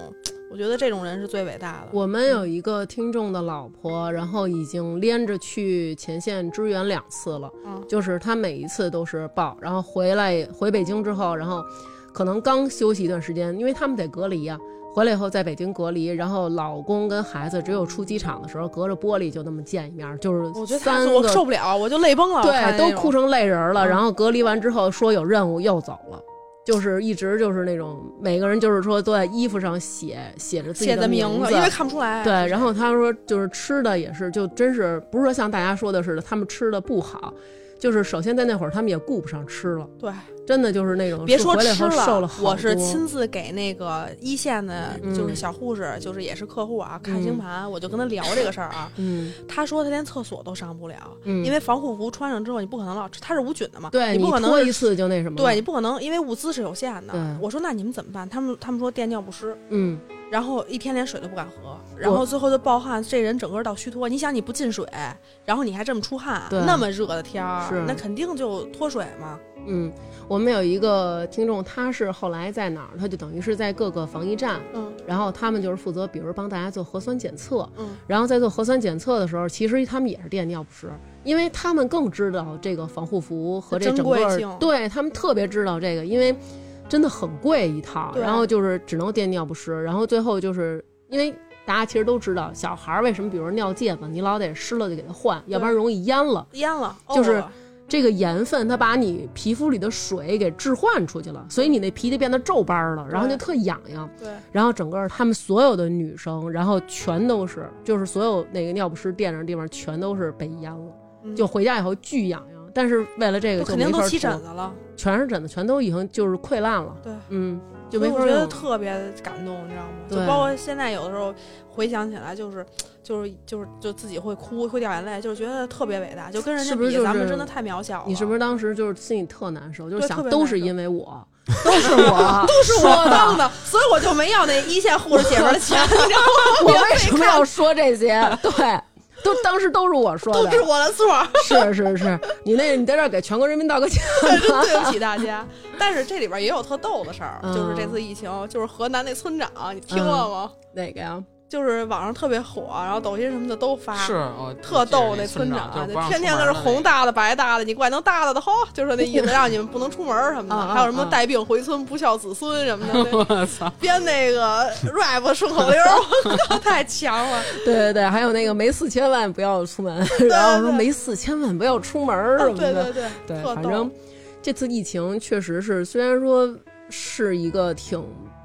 我觉得这种人是最伟大的。我们有一个听众的老婆，然后已经连着去前线支援两次了，就是她每一次都是报，然后回来回北京之后，然后可能刚休息一段时间，因为他们得隔离呀。回来以后在北京隔离，然后老公跟孩子只有出机场的时候，隔着玻璃就那么见一面，就是三个我受不了，我就泪崩了，对，都哭成泪人了。然后隔离完之后说有任务又走了。就是一直就是那种每个人就是说都在衣服上写写着自己的名字，因为看不出来。对，然后他说就是吃的也是，就真是不是说像大家说的似的，他们吃的不好。就是首先在那会儿，他们也顾不上吃了。对，真的就是那种别说吃了，我是亲自给那个一线的，就是小护士，就是也是客户啊，看星盘，我就跟他聊这个事儿啊。嗯，他说他连厕所都上不了，因为防护服穿上之后，你不可能老吃，他是无菌的嘛。对，你不可能一次就那什么。对你不可能，因为物资是有限的。我说那你们怎么办？他们他们说垫尿不湿。嗯。然后一天连水都不敢喝，然后最后就暴汗，这人整个到虚脱。你想你不进水，然后你还这么出汗，那么热的天儿，那肯定就脱水嘛。嗯，我们有一个听众，他是后来在哪儿？他就等于是在各个防疫站，嗯，然后他们就是负责，比如帮大家做核酸检测，嗯，然后在做核酸检测的时候，其实他们也是垫尿不湿，因为他们更知道这个防护服和这整个，对他们特别知道这个，因为。真的很贵一套，然后就是只能垫尿不湿，然后最后就是因为大家其实都知道，小孩为什么，比如尿介子，你老得湿了就给他换，要不然容易淹了。淹了，就是这个盐分，它把你皮肤里的水给置换出去了，所以你那皮就变得皱巴了，然后就特痒痒。对，然后整个他们所有的女生，然后全都是，就是所有那个尿不湿垫着的地方全都是被淹了，就回家以后巨痒痒。但是为了这个，肯定都起疹子了，全是疹子，全都已经就是溃烂了。对，嗯，就没法我觉得特别感动，你知道吗？就包括现在有的时候回想起来，就是就是就是就自己会哭，会掉眼泪，就是觉得特别伟大，就跟人家比，咱们真的太渺小了。你是不是当时就是心里特难受？就是想都是因为我，都是我，都是我 当的，所以我就没要那一线护士姐们的钱。你知道吗？我为什么要说这些？对。都当时都是我说的，都是我的错。是是是，你那，你在这儿给全国人民道个歉，真对不起大家。但是这里边也有特逗的事儿，就是这次疫情，就是河南那村长，你听了吗？哪个呀？就是网上特别火，然后抖音什么的都发，是特逗那村长，天天都是红大的白大的，你怪能大大的吼，就是那意思，让你们不能出门什么的。还有什么带病回村不孝子孙什么的，我操，编那个 rap 顺口溜，太强了。对对对，还有那个没四千万不要出门，然后说没四千万不要出门什么的。对对对，反正这次疫情确实是，虽然说是一个挺。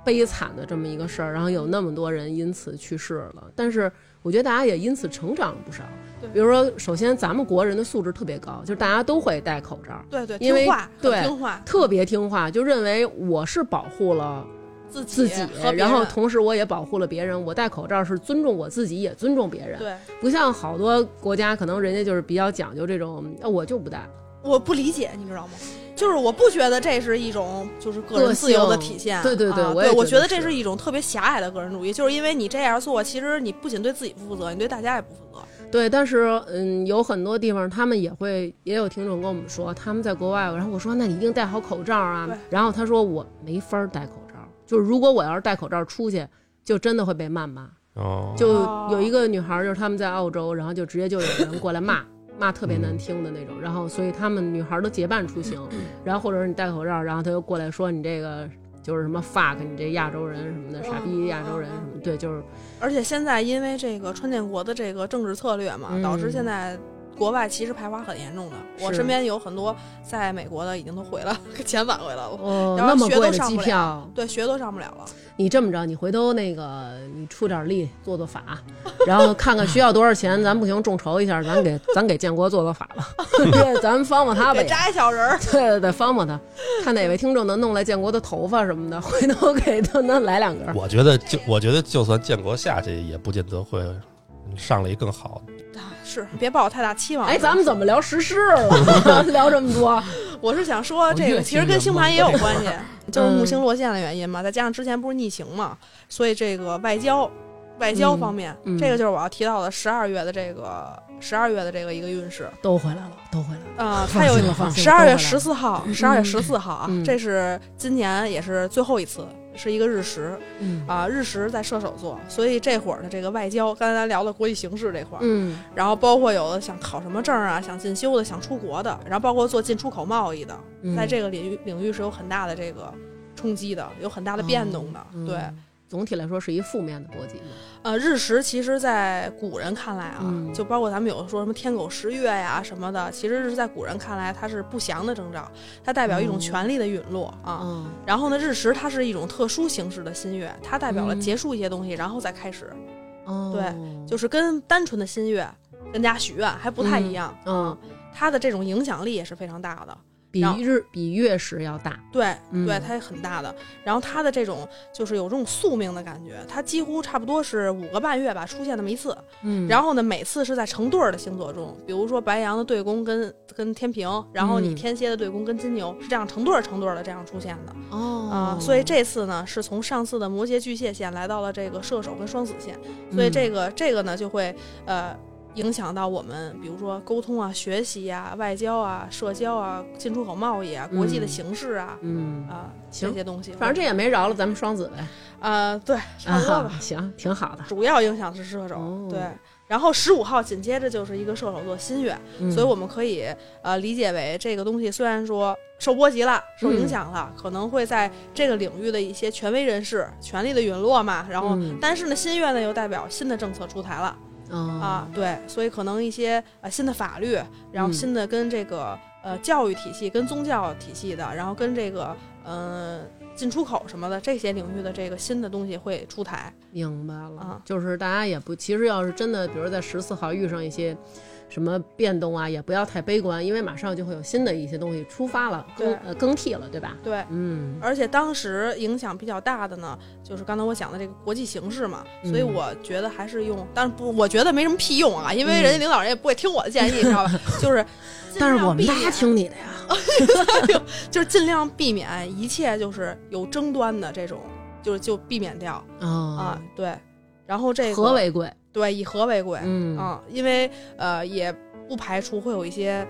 悲惨的这么一个事儿，然后有那么多人因此去世了。但是我我觉得大家也因此成长了不少对。比如说，首先咱们国人的素质特别高，就是大家都会戴口罩，对对，因为听话，对听话，特别听话，就认为我是保护了自自己然后同时我也保护了别人。我戴口罩是尊重我自己，也尊重别人。对，不像好多国家，可能人家就是比较讲究这种，呃我就不戴。我不理解，你知道吗？就是我不觉得这是一种就是个人自由的体现，对对对啊我也对，我觉得这是一种特别狭隘的个人主义，就是因为你这样做，其实你不仅对自己不负责，你对大家也不负责。对，但是嗯，有很多地方他们也会，也有听众跟我们说，他们在国外，然后我说那你一定戴好口罩啊。然后他说我没法儿戴口罩，就是如果我要是戴口罩出去，就真的会被谩骂。哦，就哦有一个女孩儿，就是他们在澳洲，然后就直接就有人过来骂，骂特别难听的那种，然后所以他们女孩儿都结伴出行，然后或者是你戴口罩，然后他就过来说你这个就是什么 fuck 你这亚洲人什么的，傻逼亚洲人什么，对，就是。而且现在因为这个川建国的这个政治策略嘛，嗯导致现在国外其实排华很严重的。我身边有很多在美国的已经都回了，钱返回来了。哦，然后那么学都上不了票，对，学都上不了了。你这么着，你回头那个你出点力做做法，然后看看需要多少钱，咱不行众筹一下，咱给咱给建国做做法吧，对咱帮帮他呗。扎一小人儿，对对对，帮帮他，看哪位听众能弄来建国的头发什么的，回头给他能来两根儿。我觉得就我觉得就算建国下去，也不见得会上了一更好的。啊是别抱太大期望。哎，咱们怎么聊时事了？聊这么多，我是想说，这个其实跟星盘也有关系，就是木嗯星落陷的原因嘛，再加上之前不是逆行嘛，所以这个外交外交嗯方面，嗯这个就是我要提到的十二月的这个十二月的这个一个运势。都回来了，都回来了。啊、放它有心了放心了十二月十四号，十二月十四号啊，嗯这是今年也是最后一次，是一个日食嗯。啊，日食在射手座，所以这会儿的这个外交，刚才咱聊的国际形势这块儿，嗯。然后包括有的想考什么证啊，想进修的，想出国的，然后包括做进出口贸易的，嗯，在这个领域领域是有很大的这个冲击的，有很大的变动的。嗯。对，总体来说是一负面的波及嘛。呃，日食其实，在古人看来啊，嗯就包括咱们有的说什么天狗食月呀什么的，其实是在古人看来，它是不祥的征兆，它代表一种嗯权力的陨落啊。嗯然后呢，日食它是一种特殊形式的新月，它代表了嗯结束一些东西，然后再开始，哦，对就是跟单纯的新月跟大家许愿还不太一样。嗯，它的这种影响力也是非常大的。比日比月食要大。对，嗯对，它也很大的。然后它的这种就是有这种宿命的感觉，它几乎差不多是五个半月吧出现那么一次。嗯然后呢，每次是在成对儿的星座中，比如说白羊的对宫跟跟天平，然后你嗯天蝎的对宫跟金牛，是这样成对儿成对儿的这样出现的哦啊、所以这次呢，是从上次的摩羯巨蟹线来到了这个射手跟双子线，所以这个个、这个呢就会呃。影响到我们，比如说沟通啊、学习啊、外交啊、社交啊、进出口贸易啊、国际的嗯形势啊，嗯，啊，这些东西，反正这也没饶了咱们双子呗。呃，对，差不多吧。啊，行，挺好的。主要影响是射手，哦对。然后十五号紧接着就是一个射手座新月，嗯所以我们可以呃理解为这个东西虽然说受波及了、受影响了，可能会在这个领域的一些权威人士权力的陨落嘛。然后，嗯但是呢，新月呢又代表新的政策出台了、啊啊，对，所以可能一些呃新的法律，然后嗯新的跟这个呃教育体系、跟宗教体系的，然后跟这个呃进出口什么的这些领域的这个新的东西会出台。明白了，啊就是大家也不，其实要是真的，比如在十四号遇上一些什么变动啊，也不要太悲观，因为马上就会有新的一些东西出发了，更呃更替了，对吧？对，嗯而且当时影响比较大的呢，就是刚才我讲的这个国际形势嘛，嗯所以我觉得还是用，但是不，我觉得没什么屁用啊，因为嗯人家领导人也不会听我的建议，你知道吧？就是但是我们大家听你的呀，就是尽量避免一切就是有争端的这种，就是就避免掉啊啊，，对。然后这个和为贵，对以和为贵，嗯啊，因为呃也不排除会有一些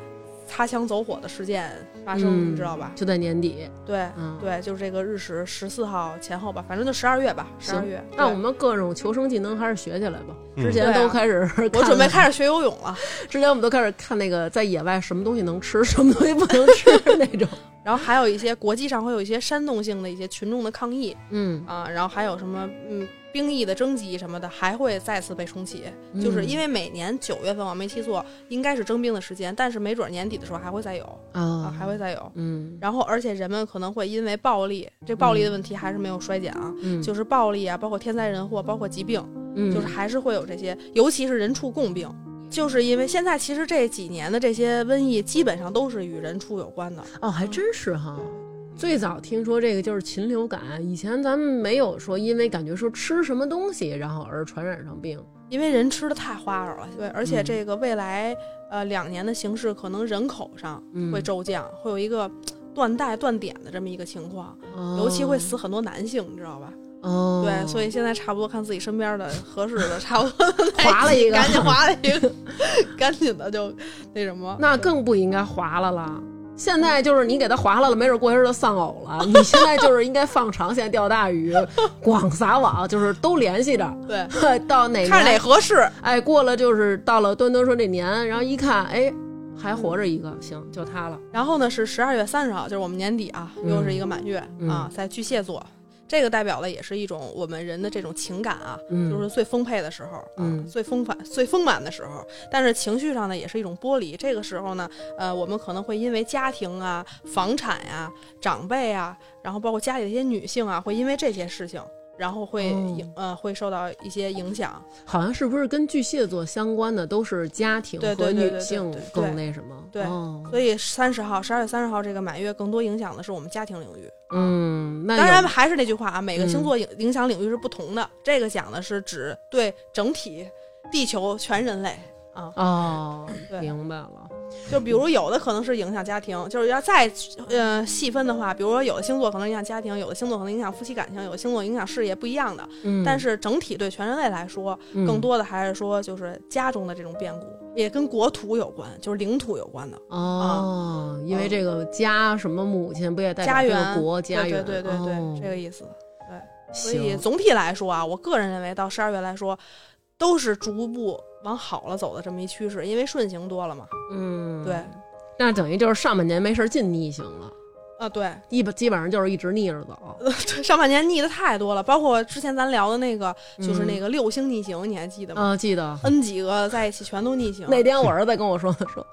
擦枪走火的事件发生，嗯你知道吧？就在年底，对，嗯，对，就是这个日食十四号前后吧，反正就十二月吧，十二月。那我们各种求生技能还是学起来吧。嗯之前都开始看，我准备开始学游泳了，之前我们都开始看那个在野外什么东西能吃，什么东西不能吃那种。然后还有一些国际上会有一些煽动性的一些群众的抗议嗯，啊，然后还有什么嗯兵役的征集什么的，还会再次被重启，就是因为为每年九月份我没记错，应该是征兵的时间，但是没准年底的时候还会再有啊啊，还会再有。嗯然后，而且人们可能会因为暴力，这暴力的问题还是没有衰减啊，嗯，就是暴力啊，包括天灾人祸，包括疾病，嗯，就是还是会有这些，尤其是人畜共病。就是因为现在其实这几年的这些瘟疫基本上都是与人畜有关的，哦，还真是哈。最早听说这个就是禽流感，以前咱们没有说因为感觉说吃什么东西然后而传染上病。因为人吃的太花哨了，对，而且嗯这个未来呃两年的形势可能人口上嗯会骤降，会有一个断代断点的这么一个情况，哦尤其会死很多男性，你知道吧？哦，对，所以现在差不多看自己身边的合适的，差不多 划了一个赶紧划了一个，赶紧的就那什么，那更不应该划了了。现在就是你给它划拉了，没准过一阵儿就丧偶了。你现在就是应该放长线钓大鱼，广撒网，就是都联系着。对，到哪看哪？合适，哎，过了就是到了端端说这年，然后一看，哎，还活着一个，行，就他了。然后呢是十二月三十号，就是我们年底啊，嗯又是一个满月、嗯啊，在巨蟹座，这个代表了也是一种我们人的这种情感啊，嗯就是最丰沛的时候，啊嗯最丰满、最丰满的时候。但是情绪上呢，也是一种剥离。这个时候呢，呃，我们可能会因为家庭啊、房产呀、长辈啊，然后包括家里的一些女性啊，会因为这些事情。然后会哦影、呃会受到一些影响，好像是不是跟巨蟹座相关的都是家庭和女性对更那什么？对哦所以三十号、十二月三十号这个满月更多影响的是我们家庭领域。嗯，那当然还是那句话啊，每个嗯星座影影响领域是不同的。这个讲的是指对整体地球全人类啊，哦，明白了。就比如有的可能是影响家庭，就是要再呃细分的话，比如说有的星座可能影响家庭，有的星座可能影响夫妻感情，有的星座影响事业，不一样的。嗯，但是整体对全人类来说，嗯更多的还是说就是家中的这种变故，也跟国土有关，就是领土有关的。哦，因为这个家什么母亲不也代表这家园个国家对园？对对对对，哦这个意思。对所以总体来说啊，我个人认为到十二月来说，都是逐步往好了走的这么一趋势，因为顺行多了嘛。嗯，对，那等于就是上半年没事儿尽逆行了，啊，对，基本基本上就是一直逆着走。上半年逆的太多了，包括之前咱聊的那个，就是嗯那个六星逆行，你还记得吗、啊，记得 n 几个在一起全都逆行。那天我儿子跟我说的，说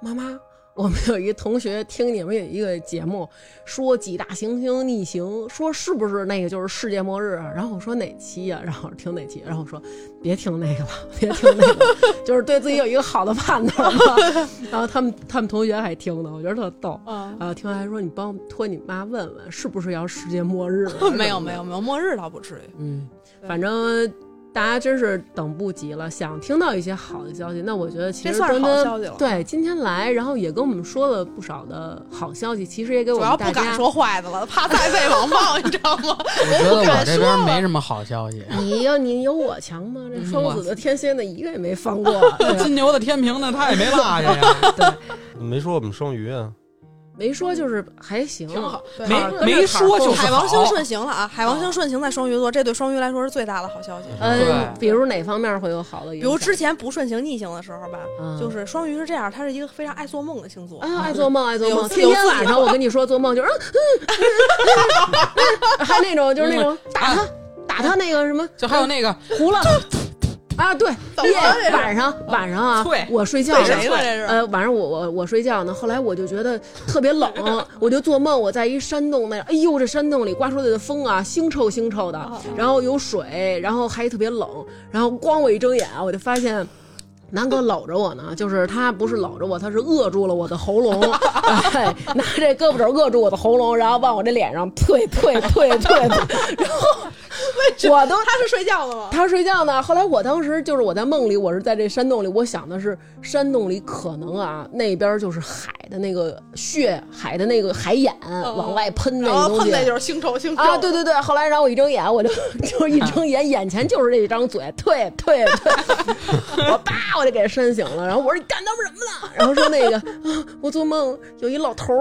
妈妈。我们有一同学听你们有一个节目，说几大行星逆行，说是不是那个就是世界末日啊？然后我说哪期呀、然后我说听哪期？然后我说别听那个了，别听那个，就是对自己有一个好的判断。然后他们他们同学还听呢，我觉得特逗。嗯，啊，听完还说你帮托你妈问问，是不是要世界末日 啊？没有没有没有，末日倒不至于。嗯，反正大家真是等不及了，想听到一些好的消息。那我觉得其实端端好消息了对今天来，然后也跟我们说了不少的好消息，其实也给我主要们大家。不敢说坏的了，怕再被网暴，你知道吗？我觉得我这边没什么好消息。你有你有我强吗？这嗯双子的天蝎的一个也没放 过，金牛的、天平呢，他也没落下呀。对，没说我们双鱼啊，没说就是还行，挺好没没说就是海王星顺行了啊！海王星顺行在双鱼座，这对双鱼来说是最大的好消息。嗯，比如哪方面会有好的？比如之前不顺行逆行的时候吧，嗯就是双鱼是这样，他是一个非常爱做梦的星座。啊，爱做梦，爱做梦。天天晚上我跟你说做梦就是，还那种就是那种打他打他那个什么，就还有那个糊了啊，对，夜晚上晚上啊脆，我睡觉呢谁呢？这是？呃，晚上我我我睡觉呢，后来我就觉得特别冷，我就做梦，我在一山洞那，哎呦，这山洞里刮出来的风啊，腥臭腥臭的哦，然后有水，然后还特别冷，然后咣我一睁眼，我就发现。南哥搂着我呢，就是他不是搂着我，他是扼住了我的喉咙，哎，拿这胳膊肘扼住我的喉咙，然后往我这脸上退退退退，然后我都他是睡觉了吗？他睡觉呢。后来我当时就是我在梦里，我是在这山洞里，我想的是山洞里可能啊那边就是海的那个血，海的那个海眼、往外喷那个东西喷那就是腥臭腥臭啊，对对对。后来然后我一睁眼，我就 就一睁眼，眼前就是这一张嘴，退退退，我叭我给扇醒了。然后我说你干他们什么呢？然后说那个啊，我做梦有一老头。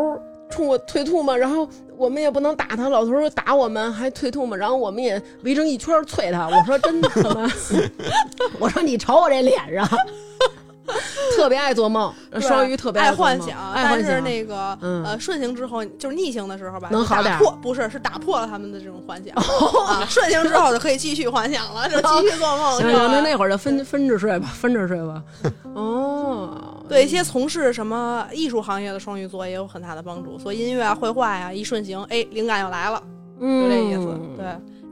冲我退吐嘛，然后我们也不能打他，老头儿打我们还退吐嘛，然后我们也围成一圈儿啐他。我说真的吗？我说你瞅我这脸上，特别爱做梦，双鱼特别爱幻想，爱幻但是。那个嗯呃顺行之后，就是逆行的时候吧，能好点打破不是是打破了他们的这种幻想啊，顺行之后就可以继续幻想了，就继续做梦。行行，那那会儿就分分着睡吧，分着睡吧。哦，对一些从事什么艺术行业的双鱼座也有很大的帮助，所以音乐啊、绘画呀、一顺行，哎，灵感又来了，就嗯，这意思。对，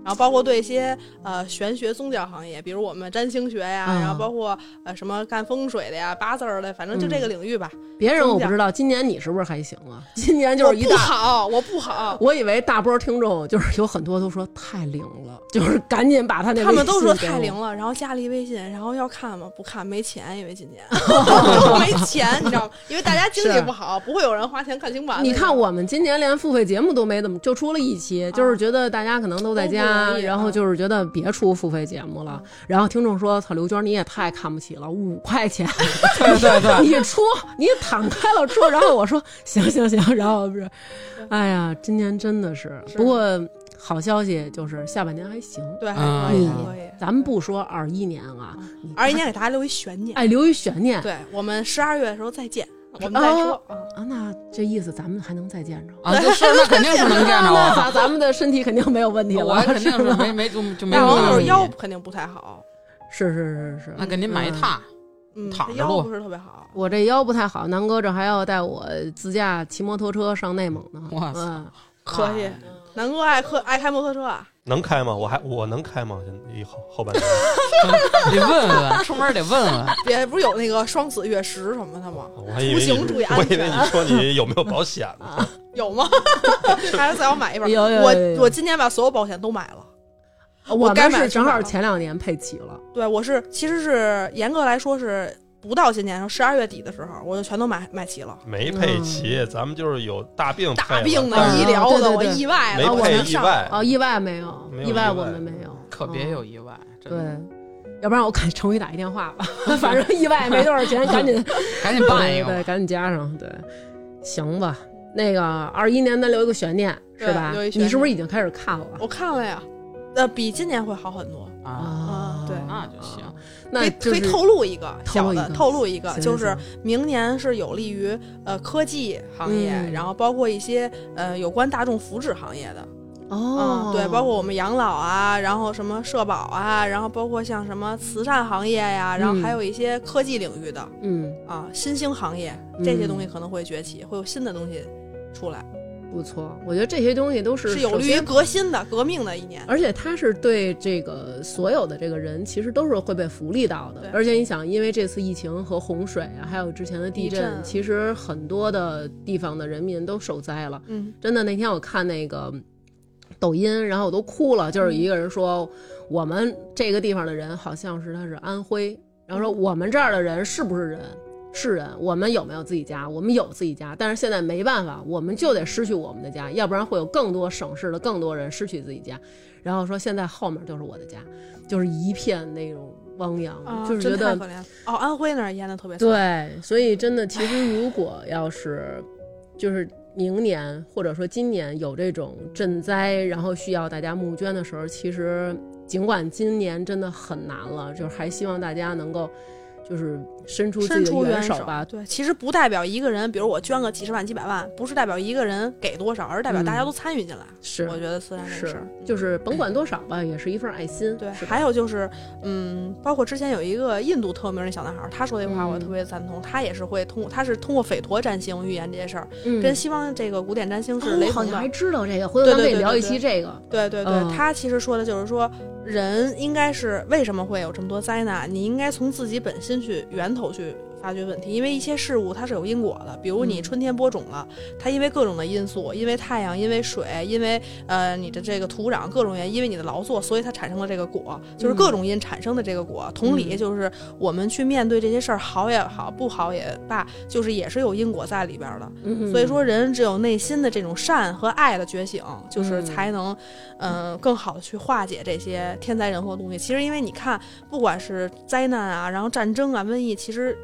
然后包括对一些呃玄学宗教行业，比如我们占星学呀，嗯然后包括呃什么干风水的呀、八字儿的，反正就这个领域吧。别人我不知道，今年你是不是还行啊？今年就是不大。好，我不好。我以为大波听众就是有很多都说太灵了，就是赶紧把他那他们都说太灵了，然后加了一微信，然后要看吗？不看，没钱，因为今年 没钱，你知道吗？因为大家经济不好，不会有人花钱看星盘。你看我们今年连付费节目都没怎么，就出了一期，就是觉得大家可能都在家，然后就是觉得别出付费节目了。然后听众说：“操，刘娟你也太看不起了，五块钱，对对对，你出，你躺开了出。”然后我说：“行行行。”然后不是，哎呀，今年真的是，不过好消息就是下半年还行。对，可以。咱们不说二一年啊，你二一年给大家留一悬念，哎留一悬念对我们十二月的时候再见，我们再说。啊啊，那这意思咱们还能再见着。啊，就是那肯定是能见着那啊，咱咱们的身体肯定没有问题了，我肯定是没没就就没大王就是问题腰肯定不太好，是是是是，那给您买一榻，嗯，躺着录腰不是特别好。我这腰不太好，南哥这还要带我自驾骑摩托车上内蒙呢。哇塞嗯，可以，南哥爱开爱开摩托车啊？能开吗？我还我能开吗？现在以后后半年 得问问，出门得问问。别不是有那个双子月食什么的吗？我还以为出行注意你，安我以为你说你有没有保险呢？有吗？还是再要买一份？有有有有我我今年把所有保险都买了。我该们是正好前两年配齐了。对，我是其实是严格来说是不到今年十二月底的时候，我就全都买买齐了。没配齐，咱们就是有大病大病的、嗯医疗的，我意外没了，我配能上意外，哦，意外没有，没有意外我们没有，可别嗯有意外，真对，。要不然我给程宇打一电话吧，反正意外没多少钱，赶紧赶紧办一个。赶紧加上，对，行吧。那个二一年咱留一个悬念是吧你是不是已经开始看了？我看了呀，呃，比今年会好很多。啊，啊对那就行。那就是可以透露一个小的，透露一个，就是明年是有利于呃科技行业，嗯然后包括一些呃有关大众福祉行业的，哦。嗯，，对，包括我们养老啊，然后什么社保啊，然后包括像什么慈善行业呀，然后还有一些科技领域的嗯，啊新兴行业，这些东西可能会崛起，会有新的东西出来，不错，我觉得这些东西都是是有利于革新的、革命的一年。而且它是对这个所有的这个人，其实都是会被福利到的。而且你想，因为这次疫情和洪水啊，还有之前的地震，地震其实很多的地方的人民都受灾了。嗯，真的，那天我看那个抖音，然后我都哭了，就是一个人说，我们这个地方的人好像是他是安徽，然后说我们这儿的人是不是人？是人，我们有没有自己家？我们有自己家，但是现在没办法，我们就得失去我们的家，要不然会有更多省市的更多人失去自己家。然后说现在后面就是我的家，就是一片那种汪洋，啊，就是觉得。哦，安徽那儿淹的特别惨。对，所以真的，其实如果要是就是明年或者说今年有这种赈灾，然后需要大家募捐的时候，其实尽管今年真的很难了，就是还希望大家能够就是伸出自伸己的出援手吧。对，其实不代表一个人，比如我捐个几十万、几百万，不是代表一个人给多少，而是代表大家都参与进来。是我觉得慈善这个是事儿，，就是甭管多少吧，也是一份爱心。对，还有就是，嗯，包括之前有一个印度特有名的小男孩，他说那话我嗯特别赞同。他也是会通过，他是通过斐陀占星预言这些事儿，嗯跟西方这个古典占星是哦雷同的。我好像还知道这个，回头咱们可以聊一对对对对期这个。对对对，嗯他其实说的就是说，人应该是为什么会有这么多灾难？你应该从自己本心去源头去发掘问题，因为一些事物它是有因果的。比如你嗯春天播种了，它因为各种的因素，因为太阳，因为水，因为呃你的这个土壤各种原因，因为你的劳作，所以它产生了这个果，就是各种因产生的这个果。同理，嗯就是我们去面对这些事儿，好也好，不好也罢，就是也是有因果在里边的。嗯所以说，人只有内心的这种善和爱的觉醒，就是嗯才能，嗯、更好的去化解这些天灾人祸的东西。其实，因为你看，不管是灾难啊，然后战争啊、瘟疫，其实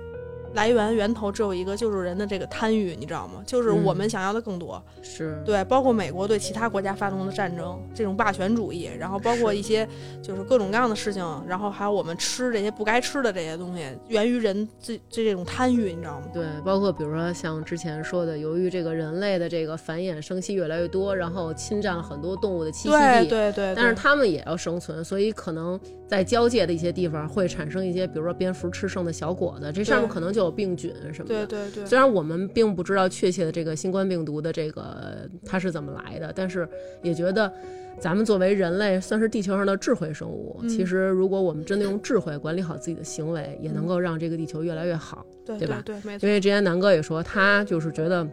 来源源头只有一个，就是人的这个贪欲，你知道吗？就是我们想要的更多。是对，包括美国对其他国家发动的战争，这种霸权主义，然后包括一些就是各种各样的事情，然后还有我们吃这些不该吃的这些东西，源于人这这这种贪欲，你知道吗？对，包括比如说像之前说的，由于这个人类的这个繁衍生息越来越多，然后侵占了很多动物的栖息对地，对对，但是对它们也要生存，所以可能在交界的一些地方会产生一些，比如说蝙蝠吃剩的小果子，这上面可能就就有病菌什么的。对对对，虽然我们并不知道确切的这个新冠病毒的这个它是怎么来的，但是也觉得咱们作为人类算是地球上的智慧生物。嗯其实如果我们真的用智慧管理好自己的行为，也能够让这个地球越来越好。对对吧对，没错因，为之前南哥也说，他就是觉得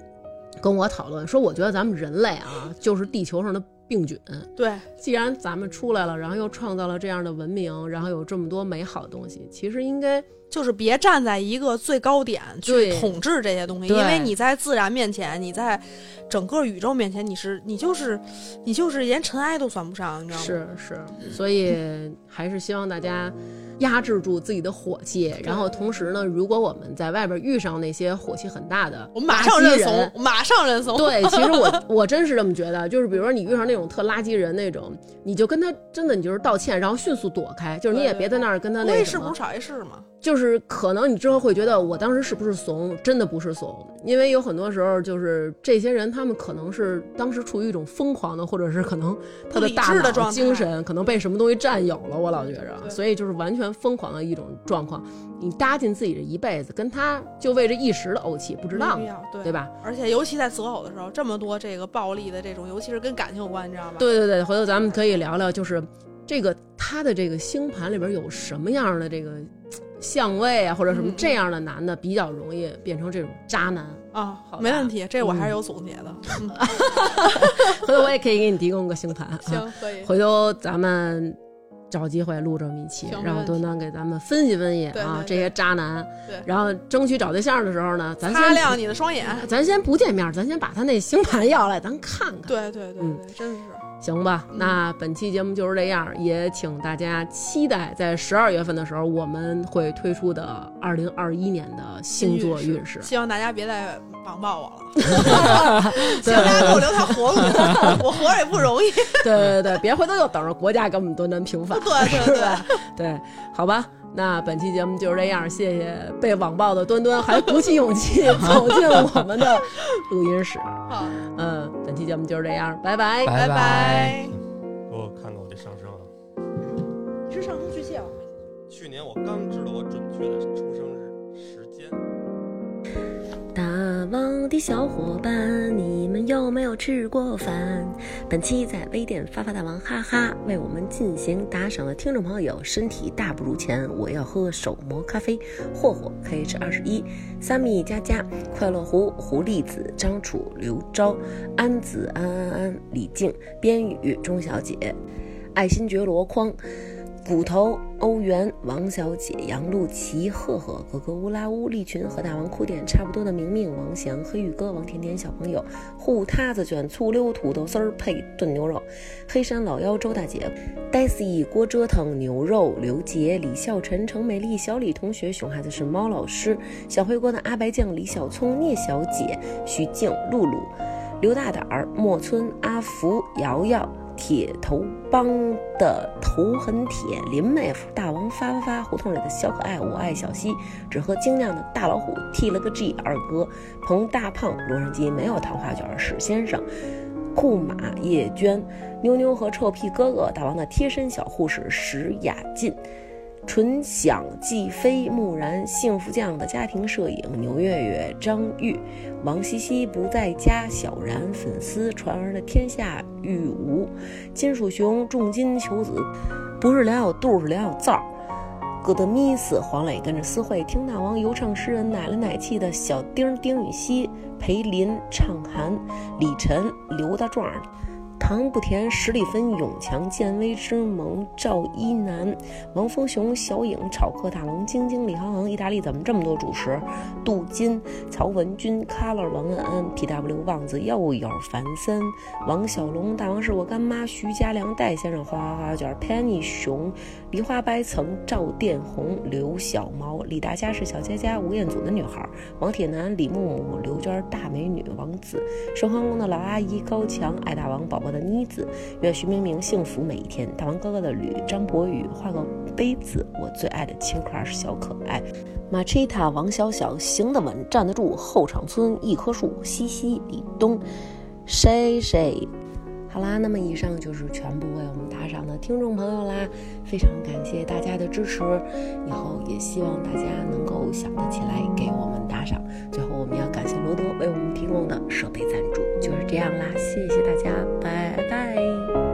跟我讨论说，我觉得咱们人类啊，就是地球上的病菌。对既然咱们出来了，然后又创造了这样的文明，然后有这么多美好的东西，其实应该就是别站在一个最高点去统治这些东西，因为你在自然面前，你在整个宇宙面前，你是你就是你就是连尘埃都算不上，你知道吗？是是，所以还是希望大家压制住自己的火气，然后同时呢，如果我们在外边遇上那些火气很大的我们马上认怂，马上认怂。对，其实我 我真是这么觉得，就是比如说你遇上那种特垃圾人那种，你就跟他真的你就是道歉，然后迅速躲开，就是你也别在那儿跟他不那什么会是不是少一事嘛？就是可能你之后会觉得我当时是不是怂，真的不是怂，因为有很多时候就是这些人他们可能是当时处于一种疯狂的，或者是可能他的大的精神可能被什么东西占有了，我老觉着，所以就是完全疯狂的一种状况。你搭进自己这一辈子，跟他就为这一时的怄气不值当没必，要，对对吧？而且尤其在择偶的时候，这么多这个暴力的这种，尤其是跟感情有关，你知道吧？对对对，回头咱们可以聊聊，就是这个他的这个星盘里边有什么样的这个相位啊，或者什么嗯这样的男的比较容易变成这种渣男。啊好，没问题，这我嗯还是有总结的。嗯，回头我也可以给你提供个星盘。啊，行，可以。回头咱们找机会录这么一期行，让端端给咱们分析分析啊这些渣男。对然后争取找对象的时候呢，咱擦亮你的双眼。咱先不见面，咱先把他那星盘要来，咱看看。对对对，真是。行吧，嗯那本期节目就是这样，也请大家期待在十二月份的时候我们会推出的二零二一年的星座运势。希望大家别再网暴我了，希望大家给我留条活路，我活着也不容易。对对对，别回头又等着国家给我们端端平反。对对 对，对，好吧，那本期节目就是这样，谢谢被网暴的端端还鼓起勇气走进我们的录音室。好，嗯，本期节目就是这样，拜拜。拜拜拜。给我看看我这上升啊！你是上升巨蟹啊？去年我刚知道我准确的的小伙伴，你们有没有吃过饭？本期在微店发发大王哈哈为我们进行打赏的听众朋友，身体大不如前，我要喝手磨咖啡。霍霍 KH 二十一，三米佳佳，快乐狐，狐狸子，张楚，刘昭，安子，安安安，李静，边宇，钟小姐，爱新觉罗筐。骨头、欧元、王小姐、杨露琪、赫赫、格格乌拉乌、利群和大王哭点差不多的明明、王翔、黑玉哥、王甜甜小朋友、糊塌子卷醋溜土豆丝儿配炖牛肉、黑山老妖周大姐、呆死一锅折腾牛肉、刘杰、李孝晨、程美丽、小李同学、熊孩子是猫老师、小灰锅的阿白酱、李小聪、聂小姐、徐静、露露、刘大胆儿、莫村、阿福、瑶瑶。铁头帮的头很铁，林妹夫、大王发发发，胡同里的小可爱，我爱小西，只喝精酿的大老虎剃了个 G，二哥，彭大胖，洛杉矶没有糖花卷，史先生。库马叶娟、妞妞和臭屁哥哥，大王的贴身小护士史雅静，纯享季飞、木然、幸福酱的家庭摄影牛月月、张玉、王西西不在家，小然粉丝传儿的天下玉无，金属熊重金求子，不是梁小肚是梁小灶。戈德米斯、黄磊跟着私会听大王游唱诗人奶了奶气的小丁丁禹兮、裴林、畅涵、李晨、刘大壮。唐不甜，十里芬，永强，建威之盟，赵一楠，王峰雄，小影，炒客大王，晶晶，李航航，意大利怎么这么多主食？杜金，曹文君，Color，王恩恩，P.W. 旺子，又有樊森，王小龙，大王是我干妈，徐家良，戴先生，花花花卷，Penny 熊，梨花白层，赵殿红，刘小毛，李大家是小佳佳，吴彦祖的女孩，王铁男，李木木，刘娟，大美女，王子，盛桓宫的老阿姨，高强，爱大王宝我的妮子，愿徐明明幸福每一天。大王哥哥的吕，张博宇，画个杯子，我最爱的青 crush 小可爱。马奇塔，王小小，行得稳，站得住。后场村一棵树，西西，李东，谁谁。好啦，那么以上就是全部为我们打赏的听众朋友啦，非常感谢大家的支持，以后也希望大家能够想得起来给我们打赏。最后，我们要感谢罗德为我们提供的设备赞助，就是这样啦，谢谢大家，拜拜。